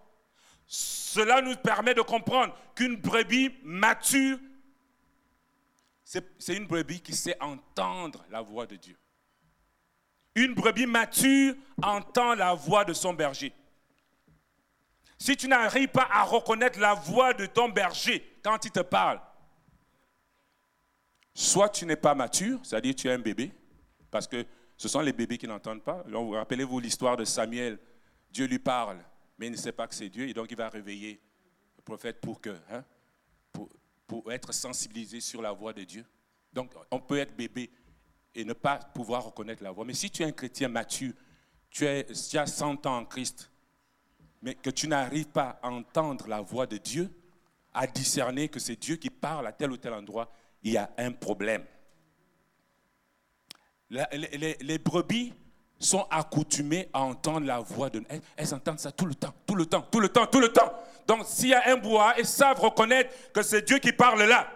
Speaker 1: Cela nous permet de comprendre qu'une brebis mature, c'est une brebis qui sait entendre la voix de Dieu. Une brebis mature entend la voix de son berger. Si tu n'arrives pas à reconnaître la voix de ton berger quand il te parle, soit tu n'es pas mature, c'est-à-dire tu es un bébé, parce que ce sont les bébés qui n'entendent pas. vous rappelez-vous l'histoire de Samuel, Dieu lui parle, mais il ne sait pas que c'est Dieu, et donc il va réveiller le prophète pour que, hein, pour, pour être sensibilisé sur la voix de Dieu. Donc on peut être bébé et ne pas pouvoir reconnaître la voix. Mais si tu es un chrétien mature, tu, es, tu as 100 ans en Christ, mais que tu n'arrives pas à entendre la voix de Dieu, à discerner que c'est Dieu qui parle à tel ou tel endroit, il y a un problème. Les, brebis sont accoutumées à entendre la voix de elles, elles entendent ça tout le temps, tout le temps, tout le temps, tout le temps. Donc s'il y a un bois, elles savent reconnaître que c'est Dieu qui parle là.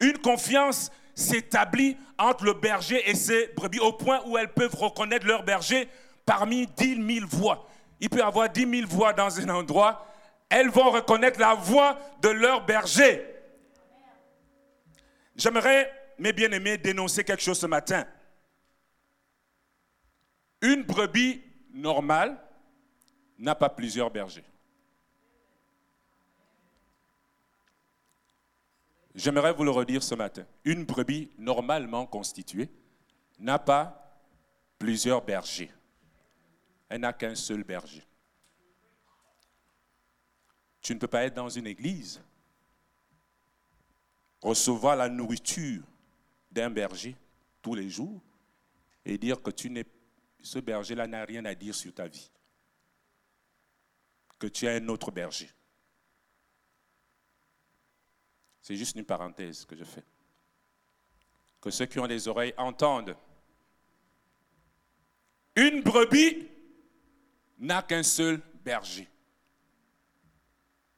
Speaker 1: Une confiance s'établit entre le berger et ses brebis au point où elles peuvent reconnaître leur berger parmi dix mille voix il peut y avoir dix mille voix dans un endroit, elles vont reconnaître la voix de leur berger. J'aimerais, mes bien-aimés, dénoncer quelque chose ce matin. Une brebis normale n'a pas plusieurs bergers. J'aimerais vous le redire ce matin. Une brebis normalement constituée n'a pas plusieurs bergers elle n'a qu'un seul berger. Tu ne peux pas être dans une église, recevoir la nourriture d'un berger tous les jours et dire que tu ce berger-là n'a rien à dire sur ta vie, que tu as un autre berger. C'est juste une parenthèse que je fais. Que ceux qui ont des oreilles entendent. Une brebis n'a qu'un seul berger.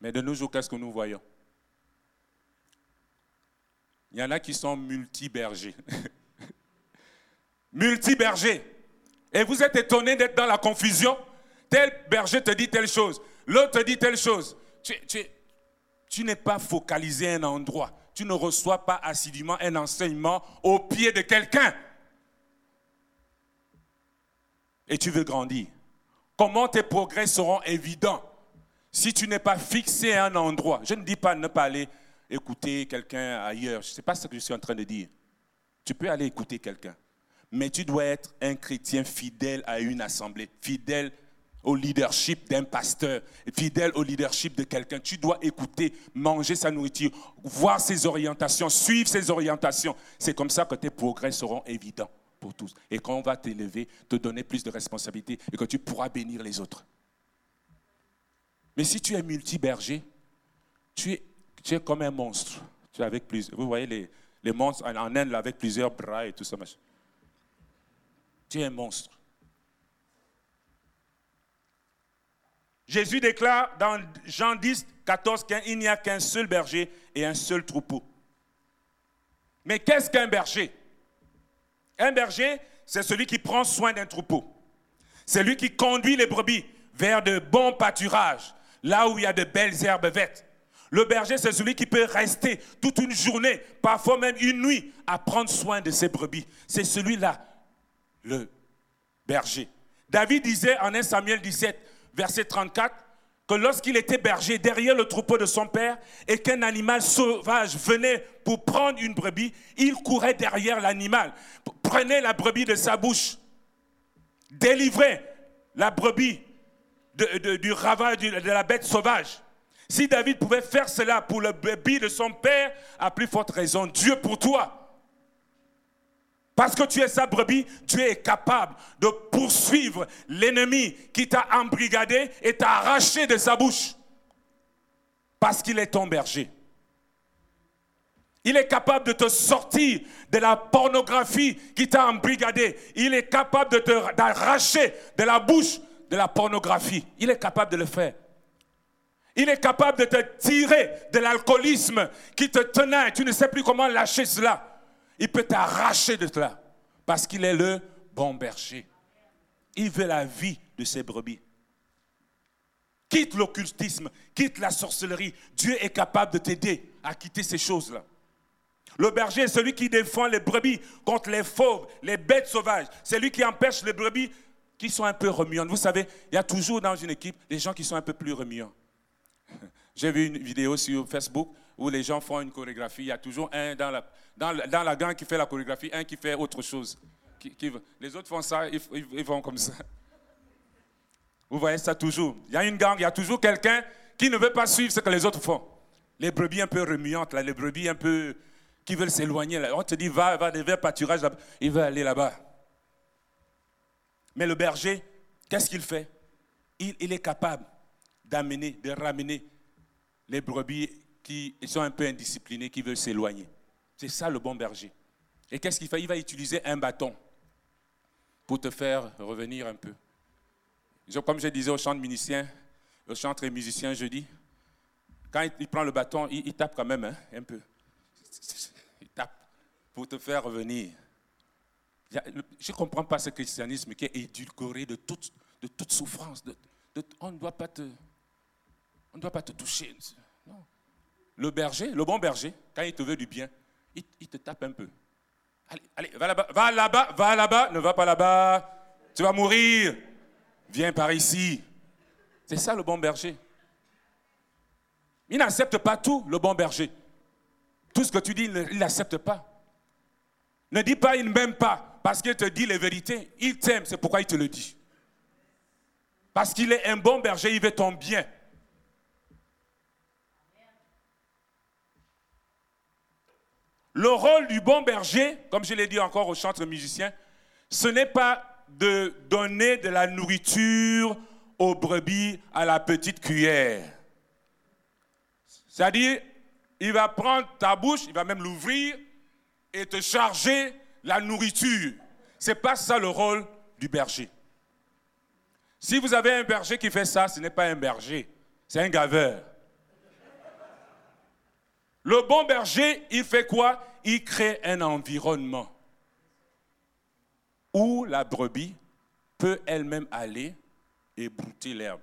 Speaker 1: Mais de nos jours, qu'est-ce que nous voyons? Il y en a qui sont multi-bergers. multi-bergers. Et vous êtes étonné d'être dans la confusion tel berger te dit telle chose, l'autre te dit telle chose. Tu, tu n'es pas focalisé à un endroit. Tu ne reçois pas assidûment un enseignement au pied de quelqu'un. Et tu veux grandir. Comment tes progrès seront évidents si tu n'es pas fixé à un endroit? Je ne dis pas ne pas aller écouter quelqu'un ailleurs. Ce n'est pas ce que je suis en train de dire. Tu peux aller écouter quelqu'un. Mais tu dois être un chrétien fidèle à une assemblée, fidèle au leadership d'un pasteur, fidèle au leadership de quelqu'un. Tu dois écouter, manger sa nourriture, voir ses orientations, suivre ses orientations. C'est comme ça que tes progrès seront évidents pour tous. Et quand on va t'élever, te donner plus de responsabilités et que tu pourras bénir les autres. Mais si tu es multi-berger, tu es, tu es comme un monstre. Tu es avec plus, vous voyez les, les monstres en Inde avec plusieurs bras et tout ça. Tu es un monstre. Jésus déclare dans Jean 10, 14 qu'il n'y a qu'un seul berger et un seul troupeau. Mais qu'est-ce qu'un berger? Un berger, c'est celui qui prend soin d'un troupeau. C'est lui qui conduit les brebis vers de bons pâturages, là où il y a de belles herbes vertes. Le berger, c'est celui qui peut rester toute une journée, parfois même une nuit, à prendre soin de ses brebis. C'est celui-là, le berger. David disait en 1 Samuel 17, verset 34, que lorsqu'il était berger derrière le troupeau de son père et qu'un animal sauvage venait pour prendre une brebis, il courait derrière l'animal, prenait la brebis de sa bouche, délivrait la brebis du ravage de la bête sauvage. Si David pouvait faire cela pour le brebis de son père, à plus forte raison, Dieu pour toi. Parce que tu es sa brebis, Dieu est capable de poursuivre l'ennemi qui t'a embrigadé et t'a arraché de sa bouche. Parce qu'il est ton berger. Il est capable de te sortir de la pornographie qui t'a embrigadé. Il est capable de te d'arracher de la bouche de la pornographie. Il est capable de le faire. Il est capable de te tirer de l'alcoolisme qui te tenait. Tu ne sais plus comment lâcher cela il peut t'arracher de cela parce qu'il est le bon berger. Il veut la vie de ses brebis. Quitte l'occultisme, quitte la sorcellerie. Dieu est capable de t'aider à quitter ces choses-là. Le berger est celui qui défend les brebis contre les fauves, les bêtes sauvages. C'est lui qui empêche les brebis qui sont un peu remuantes. Vous savez, il y a toujours dans une équipe des gens qui sont un peu plus remuants. J'ai vu une vidéo sur Facebook où les gens font une chorégraphie. Il y a toujours un dans la, dans, gang qui fait la chorégraphie, un qui fait autre chose. Les autres font ça, ils, vont comme ça. Vous voyez ça toujours. Il y a une gang, il y a toujours quelqu'un qui ne veut pas suivre ce que les autres font. Les brebis un peu remuantes, là, les brebis un peu qui veulent s'éloigner. On te dit, va, va vers pâturage, il veut aller là-bas. Mais le berger, qu'est-ce qu'il fait? Il, est capable d'amener, de ramener les brebis qui sont un peu indisciplinés, qui veulent s'éloigner. C'est ça le bon berger. Et qu'est-ce qu'il fait? Il va utiliser un bâton pour te faire revenir un peu. Comme je disais au chant de musicien, au chantre et musicien jeudi, quand il prend le bâton, il, tape quand même hein, un peu. Il tape pour te faire revenir. Je ne comprends pas ce christianisme qui est édulcoré de toute, de toute souffrance. on ne doit pas te, on ne doit pas te toucher. Non. Le berger, le bon berger, quand il te veut du bien, il, te tape un peu. Allez, allez, va là-bas, va là-bas, va là-bas, ne va pas là-bas. Tu vas mourir. Viens par ici. C'est ça le bon berger. Il n'accepte pas tout, le bon berger. Tout ce que tu dis, il n'accepte pas. Ne dis pas il ne m'aime pas, parce qu'il te dit les vérités. Il t'aime, c'est pourquoi il te le dit. Parce qu'il est un bon berger, il veut ton bien. Le rôle du bon berger, comme je l'ai dit encore au chantre musicien, ce n'est pas de donner de la nourriture aux brebis à la petite cuillère. C'est-à-dire, il va prendre ta bouche, il va même l'ouvrir et te charger la nourriture. Ce n'est pas ça le rôle du berger. Si vous avez un berger qui fait ça, ce n'est pas un berger, c'est un gaveur. Le bon berger, il fait quoi? Il crée un environnement où la brebis peut elle-même aller ébrouter l'herbe,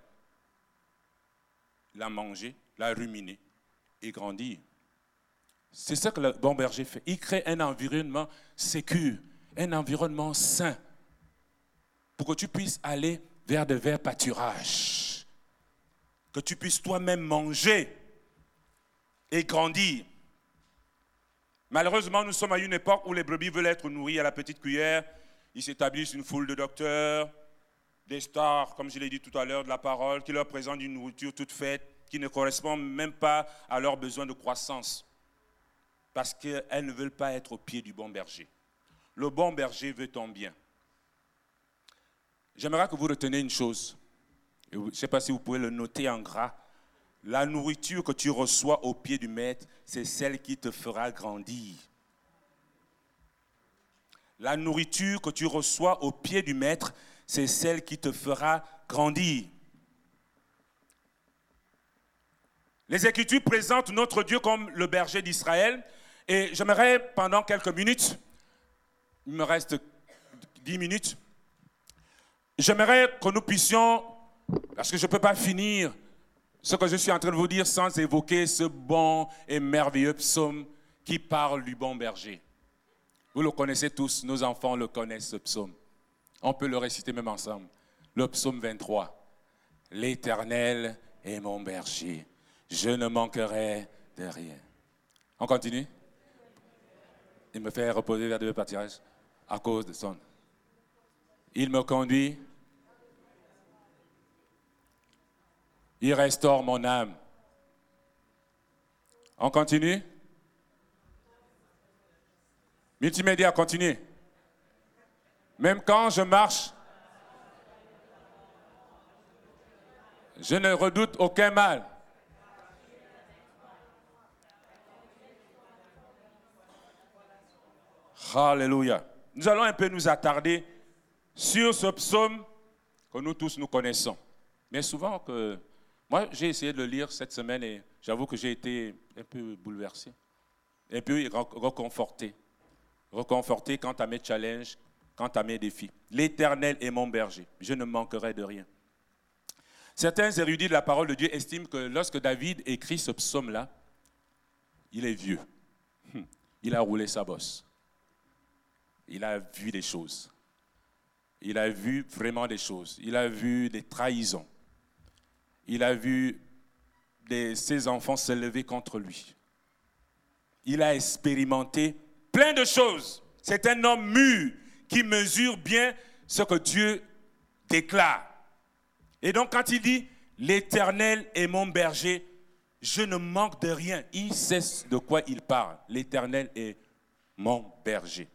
Speaker 1: la manger, la ruminer et grandir. C'est ce que le bon berger fait. Il crée un environnement sécur, un environnement sain, pour que tu puisses aller vers de verts pâturages, que tu puisses toi-même manger et grandir. Malheureusement, nous sommes à une époque où les brebis veulent être nourries à la petite cuillère. Ils s'établissent une foule de docteurs, des stars, comme je l'ai dit tout à l'heure, de la parole, qui leur présentent une nourriture toute faite, qui ne correspond même pas à leurs besoins de croissance. Parce qu'elles ne veulent pas être au pied du bon berger. Le bon berger veut ton bien. J'aimerais que vous reteniez une chose. Je ne sais pas si vous pouvez le noter en gras. La nourriture que tu reçois au pied du maître, c'est celle qui te fera grandir. La nourriture que tu reçois au pied du maître, c'est celle qui te fera grandir. Les Écritures présentent notre Dieu comme le berger d'Israël. Et j'aimerais, pendant quelques minutes, il me reste dix minutes, j'aimerais que nous puissions, parce que je ne peux pas finir ce que je suis en train de vous dire sans évoquer ce bon et merveilleux psaume qui parle du bon berger. Vous le connaissez tous, nos enfants le connaissent, ce psaume. On peut le réciter même ensemble. Le psaume 23. L'Éternel est mon berger. Je ne manquerai de rien. On continue? Il me fait reposer vers deux pâturages à cause de son. Il me conduit Il restaure mon âme. On continue? Multimédia, continue. Même quand je marche, je ne redoute aucun mal. Alléluia. Nous allons un peu nous attarder sur ce psaume que nous tous nous connaissons. Mais souvent que moi, j'ai essayé de le lire cette semaine et j'avoue que j'ai été un peu bouleversé, un peu reconforté. Reconforté quant à mes challenges, quant à mes défis. L'Éternel est mon berger, je ne manquerai de rien. Certains érudits de la parole de Dieu estiment que lorsque David écrit ce psaume-là, il est vieux. Hum, il a roulé sa bosse. Il a vu des choses. Il a vu vraiment des choses. Il a vu des trahisons il a vu ses enfants se lever contre lui. Il a expérimenté plein de choses. C'est un homme mûr qui mesure bien ce que Dieu déclare. Et donc quand il dit, l'Éternel est mon berger, je ne manque de rien, il sait de quoi il parle. L'Éternel est mon berger.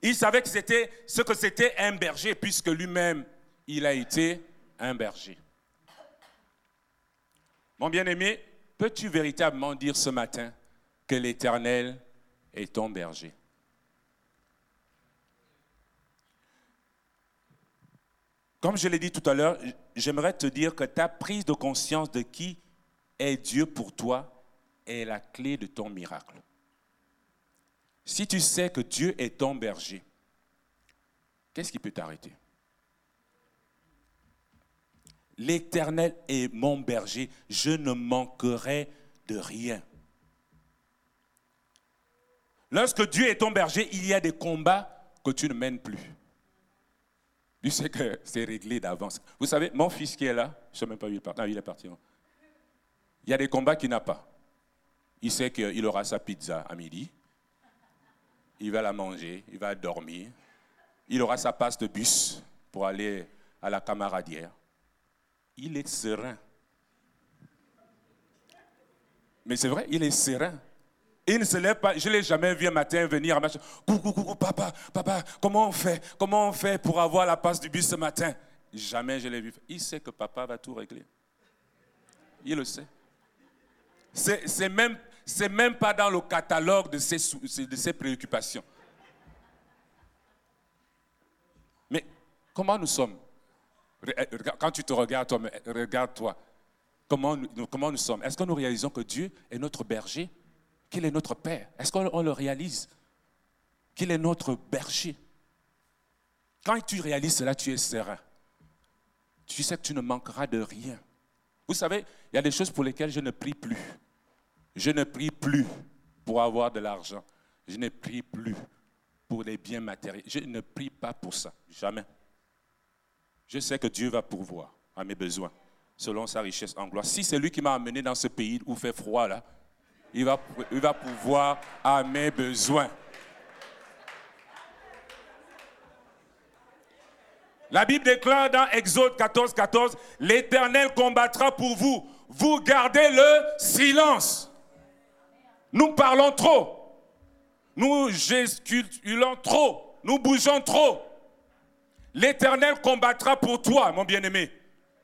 Speaker 1: Il savait que c'était ce que c'était un berger, puisque lui-même, il a été un berger. Mon bien-aimé, peux-tu véritablement dire ce matin que l'Éternel est ton berger? Comme je l'ai dit tout à l'heure, j'aimerais te dire que ta prise de conscience de qui est Dieu pour toi est la clé de ton miracle. Si tu sais que Dieu est ton berger, qu'est-ce qui peut t'arrêter? L'Éternel est mon berger, je ne manquerai de rien. Lorsque Dieu est ton berger, il y a des combats que tu ne mènes plus. Tu sais que c'est réglé d'avance. Vous savez, mon fils qui est là, je ne sais même pas où il est parti. il est parti. Il y a des combats qu'il n'a pas. Il sait qu'il aura sa pizza à midi. Il va la manger, il va dormir. Il aura sa passe de bus pour aller à la camaradière il est serein. Mais c'est vrai, il est serein. Il ne se lève pas. Je ne l'ai jamais vu un matin venir à ma Coucou, coucou, papa, papa, comment on fait Comment on fait pour avoir la passe du bus ce matin? Jamais je l'ai vu. Il sait que papa va tout régler. Il le sait. C'est même, même pas dans le catalogue de ses, préoccupations. Mais comment nous sommes? Quand tu te regardes, toi, regarde-toi. Comment, comment nous sommes Est-ce que nous réalisons que Dieu est notre berger? Qu'il est notre Père? Est-ce qu'on le réalise? Qu'il est notre berger? Quand tu réalises cela, tu es serein. tu sais que tu ne manqueras de rien. Vous savez, il y a des choses pour lesquelles je ne prie plus. Je ne prie plus pour avoir de l'argent. Je ne prie plus pour les biens matériels. Je ne prie pas pour ça, jamais. Je sais que Dieu va pourvoir à mes besoins selon sa richesse en gloire. Si c'est lui qui m'a amené dans ce pays où fait froid là, il va, il va pouvoir à mes besoins. La Bible déclare dans Exode 14, 14, l'Éternel combattra pour vous. Vous gardez le silence. Nous parlons trop. Nous gesticulons trop. Nous bougeons trop. L'Éternel combattra pour toi, mon bien-aimé.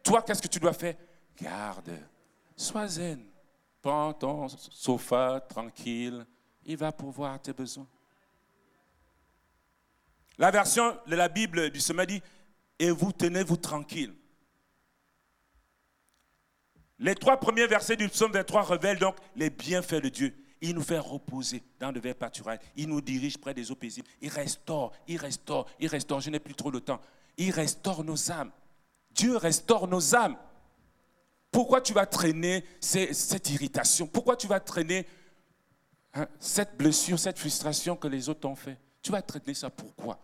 Speaker 1: Toi, qu'est-ce que tu dois faire? Garde. Sois zen. Prends ton sofa tranquille. Il va pourvoir tes besoins. La version de la Bible du sommet dit et vous tenez-vous tranquille. Les trois premiers versets du psaume 23 révèlent donc les bienfaits de Dieu. Il nous fait reposer dans de verts pâturages. Il nous dirige près des eaux paisibles. Il restaure, il restaure, il restaure. Je n'ai plus trop de temps. Il restaure nos âmes. Dieu restaure nos âmes. Pourquoi tu vas traîner cette irritation? Pourquoi tu vas traîner hein, cette blessure, cette frustration que les autres t'ont fait? Tu vas traîner ça pourquoi?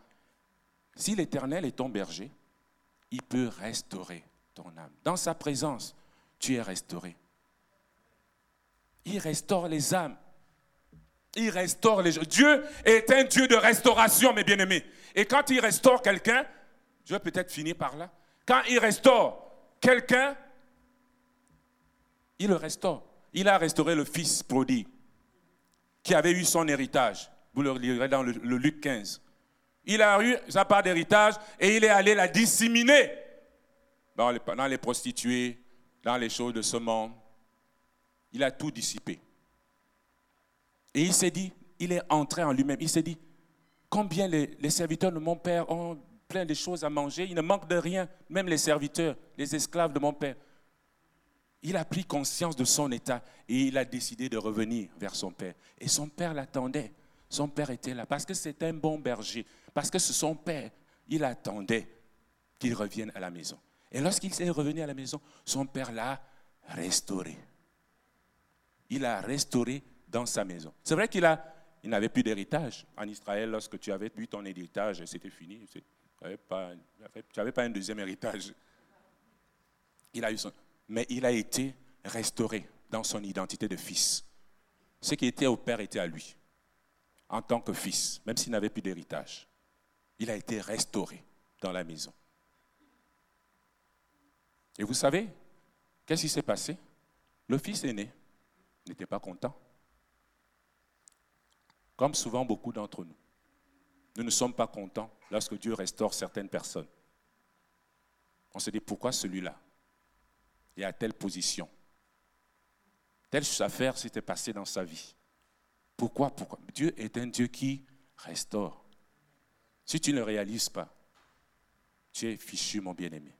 Speaker 1: Si l'Éternel est ton berger, il peut restaurer ton âme. Dans sa présence, tu es restauré. Il restaure les âmes. Il restaure les gens. Dieu est un Dieu de restauration, mes bien-aimés. Et quand il restaure quelqu'un, je vais peut-être finir par là. Quand il restaure quelqu'un, il le restaure. Il a restauré le fils prodigue qui avait eu son héritage. Vous le lirez dans le, Luc 15. Il a eu sa part d'héritage et il est allé la disséminer dans les prostituées, dans les choses de ce monde. Il a tout dissipé. Et il s'est dit, il est entré en lui-même. Il s'est dit, combien les, serviteurs de mon père ont plein de choses à manger, il ne manque de rien, même les serviteurs, les esclaves de mon père. Il a pris conscience de son état et il a décidé de revenir vers son père. Et son père l'attendait. Son père était là parce que c'était un bon berger, parce que c'est son père. Il attendait qu'il revienne à la maison. Et lorsqu'il s'est revenu à la maison, son père l'a restauré. Il a restauré dans sa maison. C'est vrai qu'il a, il n'avait plus d'héritage. En Israël, lorsque tu avais eu ton héritage, c'était fini. Tu n'avais pas, un deuxième héritage. Il a eu son, mais il a été restauré dans son identité de fils. Ce qui était au père était à lui en tant que fils, même s'il n'avait plus d'héritage. Il a été restauré dans la maison. Et vous savez, qu'est-ce qui s'est passé? Le fils aîné n'était pas content. Comme souvent beaucoup d'entre nous. Nous ne sommes pas contents lorsque Dieu restaure certaines personnes. On se dit pourquoi celui-là est à telle position? Telle affaire s'était passée dans sa vie. Pourquoi Pourquoi? Dieu est un Dieu qui restaure. Si tu ne réalises pas, tu es fichu, mon bien-aimé.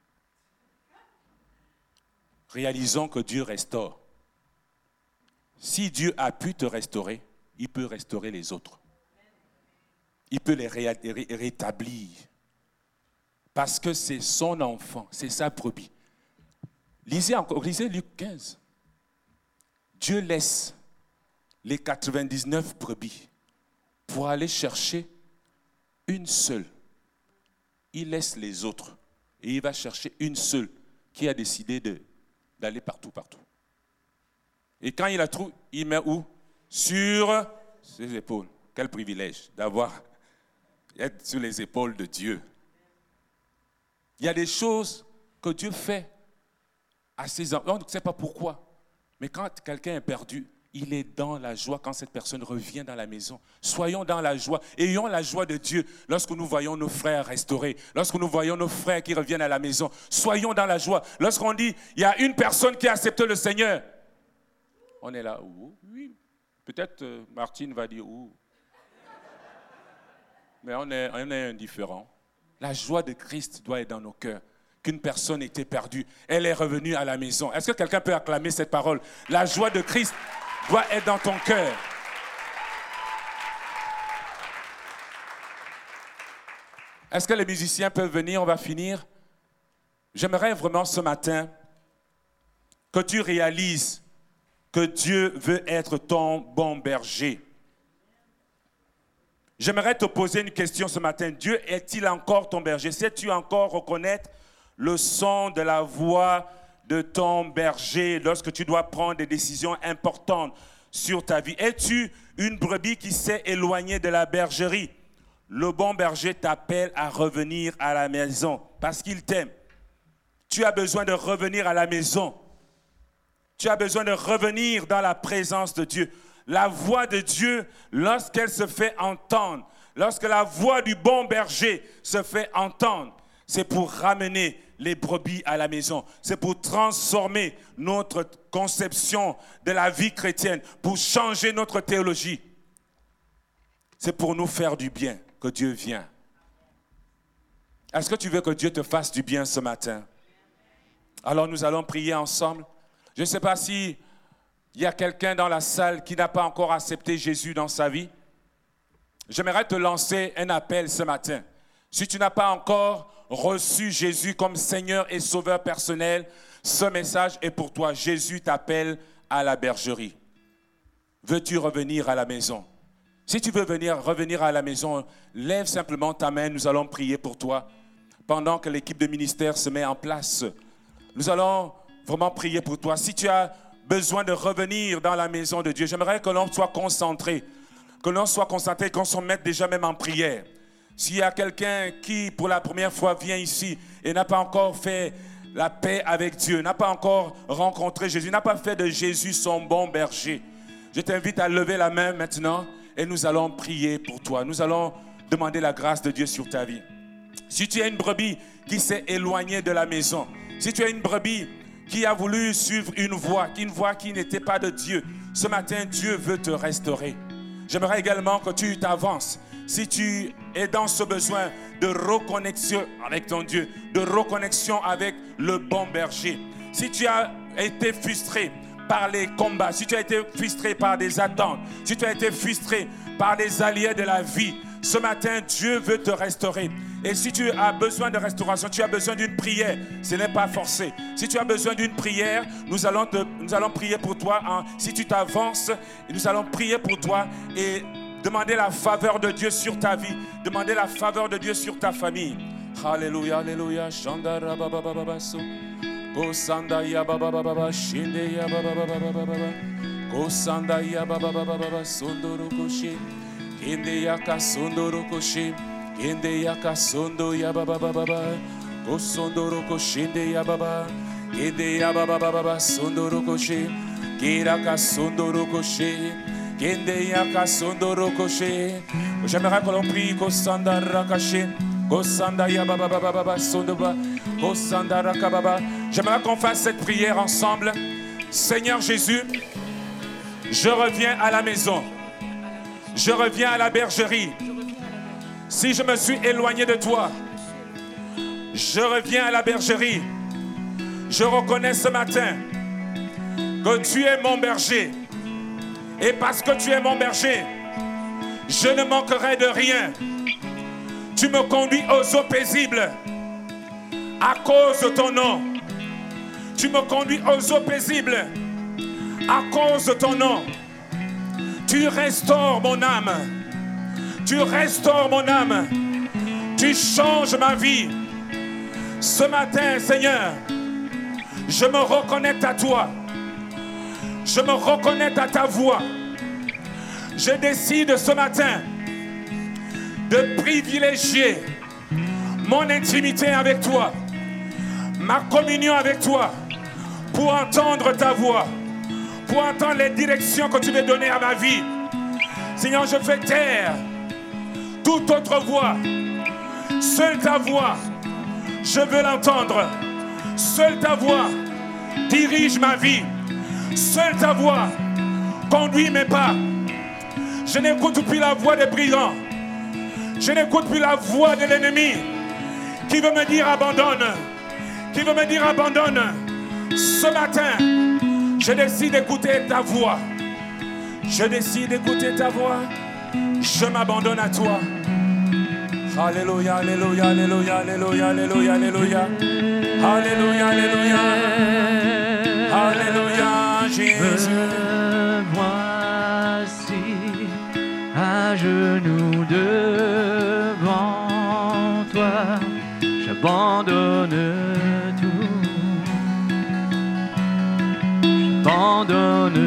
Speaker 1: Réalisons que Dieu restaure. Si Dieu a pu te restaurer, il peut restaurer les autres. Il peut les rétablir. Parce que c'est son enfant, c'est sa brebis. Lisez encore, lisez Luc 15. Dieu laisse les 99 brebis pour aller chercher une seule. Il laisse les autres et il va chercher une seule qui a décidé d'aller partout, partout. Et quand il la trouve, il met où? Sur ses épaules. Quel privilège d'avoir être sur les épaules de Dieu. Il y a des choses que Dieu fait à ses enfants. On ne sait pas pourquoi. Mais quand quelqu'un est perdu, il est dans la joie quand cette personne revient dans la maison. Soyons dans la joie. Ayons la joie de Dieu lorsque nous voyons nos frères restaurés, lorsque nous voyons nos frères qui reviennent à la maison. Soyons dans la joie. Lorsqu'on dit, il y a une personne qui a accepté le Seigneur. On est là, oui. Peut-être euh, Martine va dire, où. Mais on est, on est indifférent. La joie de Christ doit être dans nos cœurs qu'une personne était perdue. Elle est revenue à la maison. Est-ce que quelqu'un peut acclamer cette parole? La joie de Christ doit être dans ton cœur. Est-ce que les musiciens peuvent venir? On va finir. J'aimerais vraiment ce matin que tu réalises que Dieu veut être ton bon berger. J'aimerais te poser une question ce matin. Dieu est-il encore ton berger? Sais-tu encore reconnaître le son de la voix de ton berger lorsque tu dois prendre des décisions importantes sur ta vie? Es-tu une brebis qui s'est éloignée de la bergerie? Le bon berger t'appelle à revenir à la maison parce qu'il t'aime. Tu as besoin de revenir à la maison. Tu as besoin de revenir dans la présence de Dieu. La voix de Dieu, lorsqu'elle se fait entendre, lorsque la voix du bon berger se fait entendre, c'est pour ramener les brebis à la maison. C'est pour transformer notre conception de la vie chrétienne, pour changer notre théologie. C'est pour nous faire du bien que Dieu vient. Est-ce que tu veux que Dieu te fasse du bien ce matin? Alors nous allons prier ensemble. Je ne sais pas si il y a quelqu'un dans la salle qui n'a pas encore accepté Jésus dans sa vie. J'aimerais te lancer un appel ce matin. Si tu n'as pas encore reçu Jésus comme Seigneur et Sauveur personnel, ce message est pour toi. Jésus t'appelle à la bergerie. Veux-tu revenir à la maison? Si tu veux venir, revenir à la maison, lève simplement ta main, nous allons prier pour toi. Pendant que l'équipe de ministère se met en place, nous allons vraiment prier pour toi. Si tu as besoin de revenir dans la maison de Dieu, j'aimerais que l'on soit concentré, que l'on soit concentré, qu'on se mette déjà même en prière. S'il y a quelqu'un qui, pour la première fois, vient ici et n'a pas encore fait la paix avec Dieu, n'a pas encore rencontré Jésus, n'a pas fait de Jésus son bon berger, je t'invite à lever la main maintenant et nous allons prier pour toi. Nous allons demander la grâce de Dieu sur ta vie. Si tu es une brebis qui s'est éloignée de la maison, si tu es une brebis qui a voulu suivre une voie, une voie qui n'était pas de Dieu, ce matin, Dieu veut te restaurer. J'aimerais également que tu t'avances. Si tu es dans ce besoin de reconnexion avec ton Dieu, de reconnexion avec le bon berger, si tu as été frustré par les combats, si tu as été frustré par des attentes, si tu as été frustré par les alliés de la vie, ce matin, Dieu veut te restaurer. Et si tu as besoin de restauration, tu as besoin d'une prière, ce n'est pas forcé. Si tu as besoin d'une prière, nous allons, nous allons prier pour toi. Si tu t'avances, nous allons prier pour toi et demander la faveur de Dieu sur ta vie. Demander la faveur de Dieu sur ta famille. Alléluia, Alléluia. Kende ya kasondoro koshi Kende ya kasondo ya baba baba baba Kosondoro koshinde ya baba Kende ya baba baba baba sondoro koshi Kira kasondoro koshi Kende ya kasondoro koshi J'aimerais que l'on prie Kosanda rakashi Kosanda ya baba baba baba sondoba Kosanda rakababa J'aimerais qu'on fasse cette prière ensemble. Seigneur Jésus, je reviens à la maison. Je reviens à la bergerie. Si je me suis éloigné de toi, je reviens à la bergerie. Je reconnais ce matin que tu es mon berger. Et parce que tu es mon berger, je ne manquerai de rien. Tu me conduis aux eaux paisibles à cause de ton nom. Tu me conduis aux eaux paisibles à cause de ton nom. Tu restaures mon âme. Tu restaures mon âme. Tu changes ma vie. Ce matin, Seigneur, je me reconnais à toi. Je me reconnais à ta voix. Je décide ce matin de privilégier mon intimité avec toi, ma communion avec toi pour entendre ta voix, pour entendre les directions que tu veux donner à ma vie. Seigneur, je fais taire toute autre voix. Seule ta voix, je veux l'entendre. Seule ta voix dirige ma vie. Seule ta voix conduit mes pas. Je n'écoute plus la voix des brigands. Je n'écoute plus la voix de l'ennemi qui veut me dire abandonne. Qui veut me dire abandonne. Ce matin, je décide d'écouter ta voix. Je décide d'écouter ta voix. Je m'abandonne à toi. Alléluia, Alléluia, Alléluia, Alléluia, Alléluia, Alléluia. Alléluia, Alléluia. Alléluia, Jésus.
Speaker 2: Voici à genoux devant toi, j'abandonne j'abandonne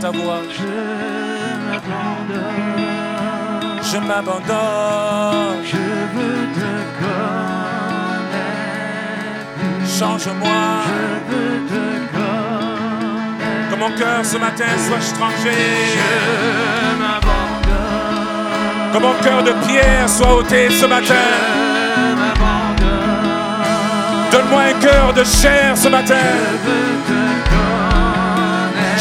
Speaker 1: ta voix.
Speaker 2: je m'abandonne, Je m'abandonne.
Speaker 1: je
Speaker 2: veux te connaître,
Speaker 1: Change-moi.
Speaker 2: je veux te connaître,
Speaker 1: Que mon cœur ce matin soit
Speaker 2: je
Speaker 1: changé.
Speaker 2: m'abandonne,
Speaker 1: Que mon cœur de pierre soit ôté ce matin.
Speaker 2: je m'abandonne,
Speaker 1: Donne-moi un cœur de chair ce matin.
Speaker 2: je veux te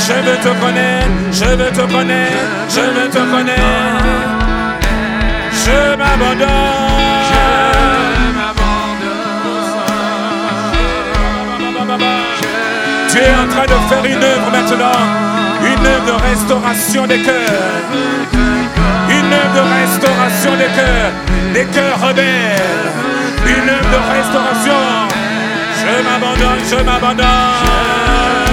Speaker 1: Je veux te connaître, je veux te connaître, je veux te connaître. Je m'abandonne.
Speaker 2: je m'abandonne.
Speaker 1: Tu es en train de faire une œuvre maintenant. Une œuvre de restauration des cœurs. Une œuvre de restauration des cœurs. Des cœurs rebelles. Une œuvre de restauration. Je m'abandonne, je m'abandonne.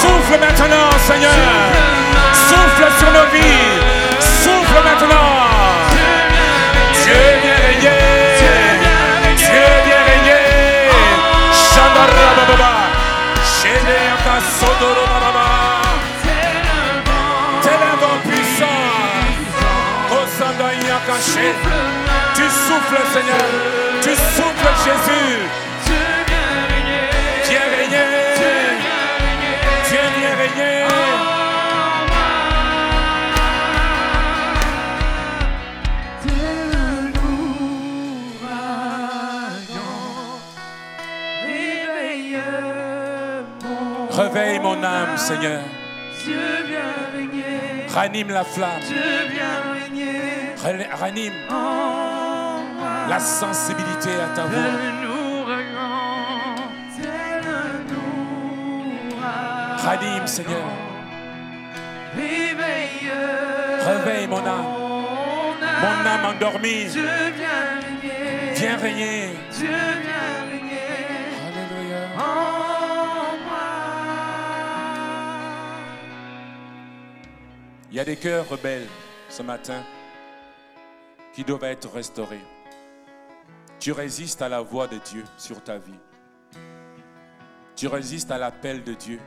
Speaker 2: Souffle maintenant,
Speaker 1: Seigneur. Souffle sur nos vies. Souffle maintenant. Dieu vient régner. Dieu vient régner. Chandara baba baba. Chebe aka sondoro baba baba. Tel un vent puissant. Tu souffles, Seigneur. Tu souffles, Jésus. Réveille mon âme, Seigneur.
Speaker 2: Dieu vient régner,
Speaker 1: Ranime la flamme.
Speaker 2: Dieu vient régner
Speaker 1: Ra- Ranime la sensibilité à ta voix. Ranime, Seigneur.
Speaker 2: Réveille
Speaker 1: Réveille mon âme.
Speaker 2: mon âme.
Speaker 1: Mon âme endormie. Viens régner Il y a des cœurs rebelles ce matin qui doivent être restaurés. Tu résistes à la voix de Dieu sur ta vie. Tu résistes à l'appel de Dieu.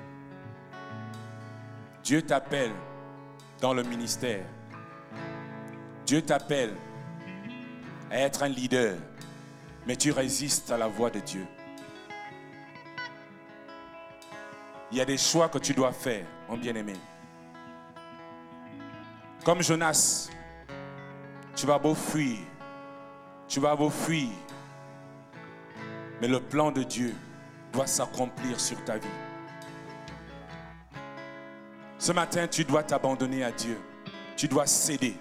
Speaker 1: Dieu t'appelle dans le ministère. Dieu t'appelle à être un leader, mais tu résistes à la voix de Dieu. Il y a des choix que tu dois faire, mon bien-aimé. Comme Jonas, tu vas beau fuir, tu vas beau fuir, mais le plan de Dieu doit s'accomplir sur ta vie. Ce matin, tu dois t'abandonner à Dieu. Tu dois céder.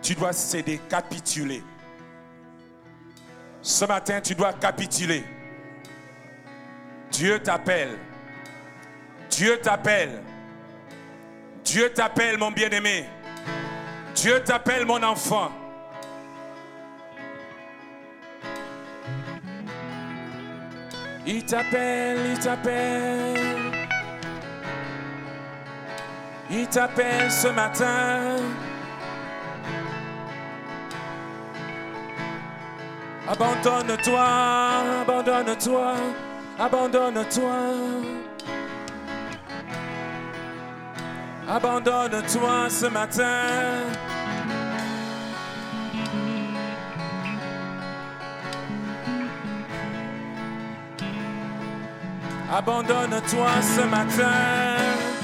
Speaker 1: tu dois céder, capituler. Ce matin, tu dois capituler. Dieu t'appelle. Dieu t'appelle. Dieu t'appelle, mon bien-aimé. Dieu t'appelle, mon enfant. Il t'appelle, il t'appelle. Il t'appelle ce matin. Abandonne-toi, abandonne-toi, abandonne-toi. Abandonne-toi ce matin. Abandonne-toi ce matin.